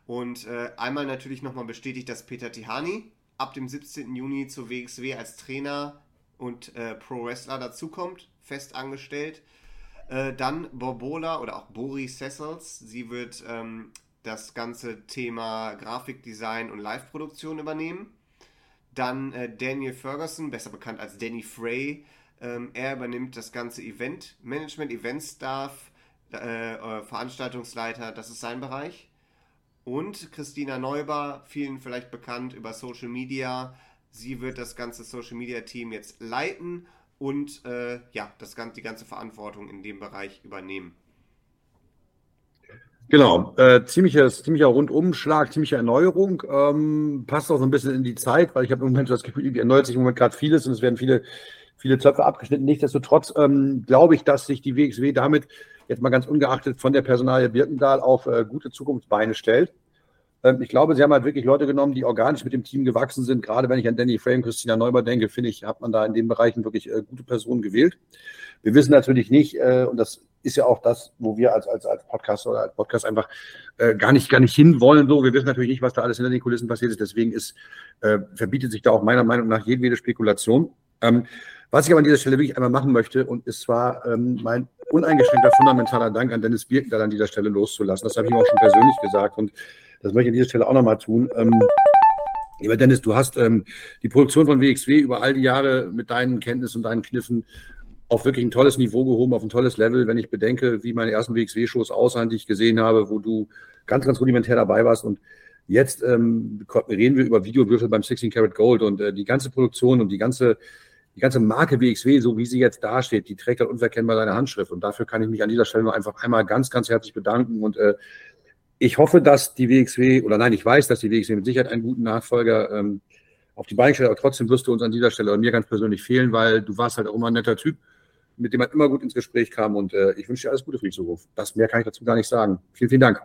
[SPEAKER 2] Und äh, einmal natürlich nochmal bestätigt, dass Peter Tihani ab dem 17. Juni zur WXW als Trainer und äh, Pro-Wrestler dazukommt, fest angestellt. Äh, dann Borbola oder auch Bori Sessels. Sie wird ähm, das ganze Thema Grafikdesign und Live-Produktion übernehmen. Dann äh, Daniel Ferguson, besser bekannt als Danny Frey. Ähm, er übernimmt das ganze Event-Management, Event-Staff, äh, äh, Veranstaltungsleiter, das ist sein Bereich. Und Christina Neuber, vielen vielleicht bekannt über Social Media. Sie wird das ganze Social Media Team jetzt leiten und äh, ja, das, die ganze Verantwortung in dem Bereich übernehmen.
[SPEAKER 1] Genau, äh, ziemliches, ziemlicher Rundumschlag, ziemliche Erneuerung. Ähm, passt auch so ein bisschen in die Zeit, weil ich habe im Moment das Gefühl, erneuert sich im Moment gerade vieles und es werden viele, viele Zöpfe abgeschnitten. Nichtsdestotrotz ähm, glaube ich, dass sich die WXW damit jetzt mal ganz ungeachtet von der Personalie Birkendahl auf äh, gute Zukunftsbeine stellt. Ähm, ich glaube, sie haben halt wirklich Leute genommen, die organisch mit dem Team gewachsen sind. Gerade wenn ich an Danny Frame, Christina Neuber denke, finde ich, hat man da in den Bereichen wirklich äh, gute Personen gewählt. Wir wissen natürlich nicht, äh, und das ist ja auch das, wo wir als, als, als Podcast oder als Podcast einfach äh, gar nicht, gar nicht hinwollen. So, wir wissen natürlich nicht, was da alles hinter den Kulissen passiert ist. Deswegen ist, äh, verbietet sich da auch meiner Meinung nach jedwede Spekulation. Ähm, was ich aber an dieser Stelle wirklich einmal machen möchte, und ist zwar ähm, mein uneingeschränkter fundamentaler Dank an Dennis Birkenthal an dieser Stelle loszulassen. Das habe ich ihm auch schon persönlich gesagt und das möchte ich an dieser Stelle auch nochmal tun. Ähm, Lieber Dennis, du hast ähm, die Produktion von WXW über all die Jahre mit deinen Kenntnissen und deinen Kniffen auf wirklich ein tolles Niveau gehoben, auf ein tolles Level. Wenn ich bedenke, wie meine ersten WXW-Shows aussahen, die ich gesehen habe, wo du ganz, ganz rudimentär dabei warst und Jetzt ähm, reden wir über Videowürfel beim 16 Karat Gold und äh, die ganze Produktion und die ganze, die ganze Marke WXW, so wie sie jetzt dasteht, die trägt halt unverkennbar seine Handschrift. Und dafür kann ich mich an dieser Stelle nur einfach einmal ganz, ganz herzlich bedanken. Und äh, ich hoffe, dass die WXW, oder nein, ich weiß, dass die WXW mit Sicherheit einen guten Nachfolger ähm, auf die Beine stellt, aber trotzdem wirst du uns an dieser Stelle und mir ganz persönlich fehlen, weil du warst halt auch immer ein netter Typ, mit dem man immer gut ins Gespräch kam und äh, ich wünsche dir alles Gute für die Zukunft. Das mehr kann ich dazu gar nicht sagen. Vielen, vielen Dank.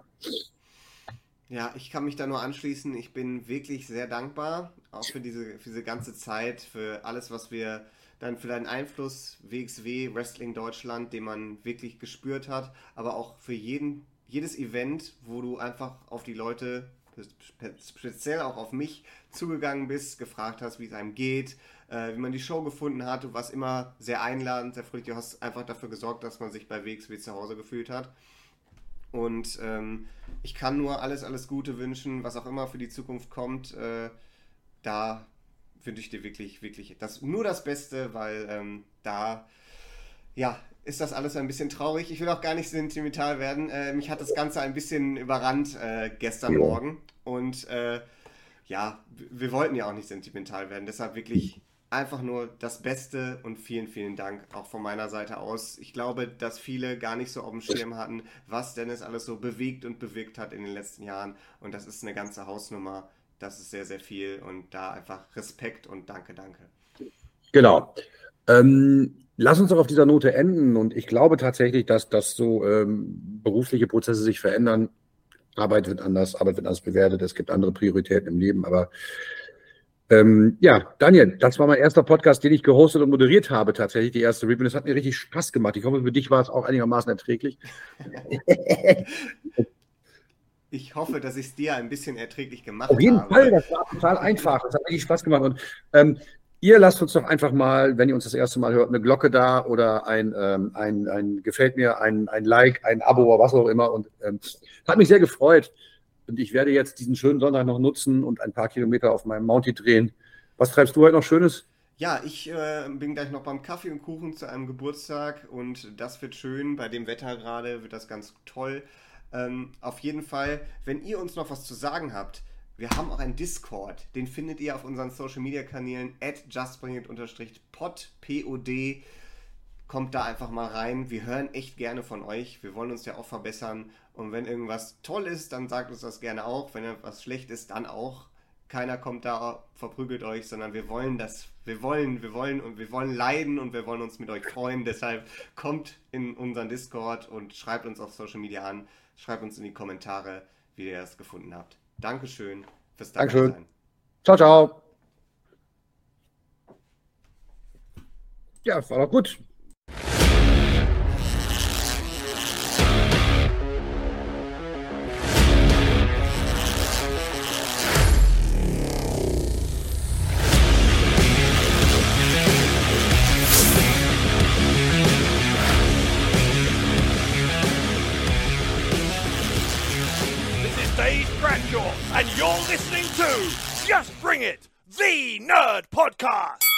[SPEAKER 2] Ja, ich kann mich da nur anschließen. Ich bin wirklich sehr dankbar, auch für diese, für diese ganze Zeit, für alles, was wir dann für deinen Einfluss WXW, Wrestling Deutschland, den man wirklich gespürt hat, aber auch für jeden, jedes Event, wo du einfach auf die Leute, speziell auch auf mich, zugegangen bist, gefragt hast, wie es einem geht, äh, wie man die Show gefunden hat. Du warst immer sehr einladend, sehr fröhlich. Du hast einfach dafür gesorgt, dass man sich bei WXW zu Hause gefühlt hat. Und ähm, ich kann nur alles, alles Gute wünschen, was auch immer für die Zukunft kommt. Äh, da wünsche ich dir wirklich, wirklich das, nur das Beste, weil ähm, da, ja, ist das alles ein bisschen traurig. Ich will auch gar nicht sentimental werden. Äh, mich hat das Ganze ein bisschen überrannt äh, gestern Morgen. Und äh, ja, wir wollten ja auch nicht sentimental werden. Deshalb wirklich einfach nur das Beste und vielen, vielen Dank auch von meiner Seite aus. Ich glaube, dass viele gar nicht so auf dem Schirm hatten, was Dennis alles so bewegt und bewirkt hat in den letzten Jahren. Und das ist eine ganze Hausnummer. Das ist sehr, sehr viel. Und da einfach Respekt und danke, danke.
[SPEAKER 1] Genau. Ähm, lass uns doch auf dieser Note enden. Und ich glaube tatsächlich, dass, dass so ähm, berufliche Prozesse sich verändern. Arbeit wird anders, Arbeit wird anders bewertet. Es gibt andere Prioritäten im Leben. Aber ähm, ja, Daniel, das war mein erster Podcast, den ich gehostet und moderiert habe, tatsächlich, die erste Review. Das hat mir richtig Spaß gemacht. Ich hoffe, für dich war es auch einigermaßen erträglich.
[SPEAKER 2] Ich hoffe, dass ich es dir ein bisschen erträglich gemacht habe.
[SPEAKER 1] Auf jeden habe. Fall, das war total einfach. Das hat richtig Spaß gemacht. Und ähm, ihr lasst uns doch einfach mal, wenn ihr uns das erste Mal hört, eine Glocke da oder ein, ähm, ein, ein gefällt mir, ein, ein Like, ein Abo oder was auch immer. Und ähm, hat mich sehr gefreut. Und ich werde jetzt diesen schönen Sonntag noch nutzen und ein paar Kilometer auf meinem Mounty drehen. Was treibst du heute noch Schönes?
[SPEAKER 2] Ja, ich äh, bin gleich noch beim Kaffee und Kuchen zu einem Geburtstag und das wird schön. Bei dem Wetter gerade wird das ganz toll. Ähm, auf jeden Fall, wenn ihr uns noch was zu sagen habt, wir haben auch einen Discord. Den findet ihr auf unseren Social Media Kanälen at justbringit-pod, P-O-D. Kommt da einfach mal rein. Wir hören echt gerne von euch. Wir wollen uns ja auch verbessern und wenn irgendwas toll ist, dann sagt uns das gerne auch. Wenn etwas schlecht ist, dann auch. Keiner kommt da, verprügelt euch, sondern wir wollen das, wir wollen, wir wollen und wir wollen leiden und wir wollen uns mit euch freuen. Deshalb kommt in unseren Discord und schreibt uns auf Social Media an, schreibt uns in die Kommentare, wie ihr das gefunden habt. Dankeschön
[SPEAKER 1] fürs Dankeschön. Ciao, ciao. Ja, war doch gut.
[SPEAKER 3] The Nerd Podcast.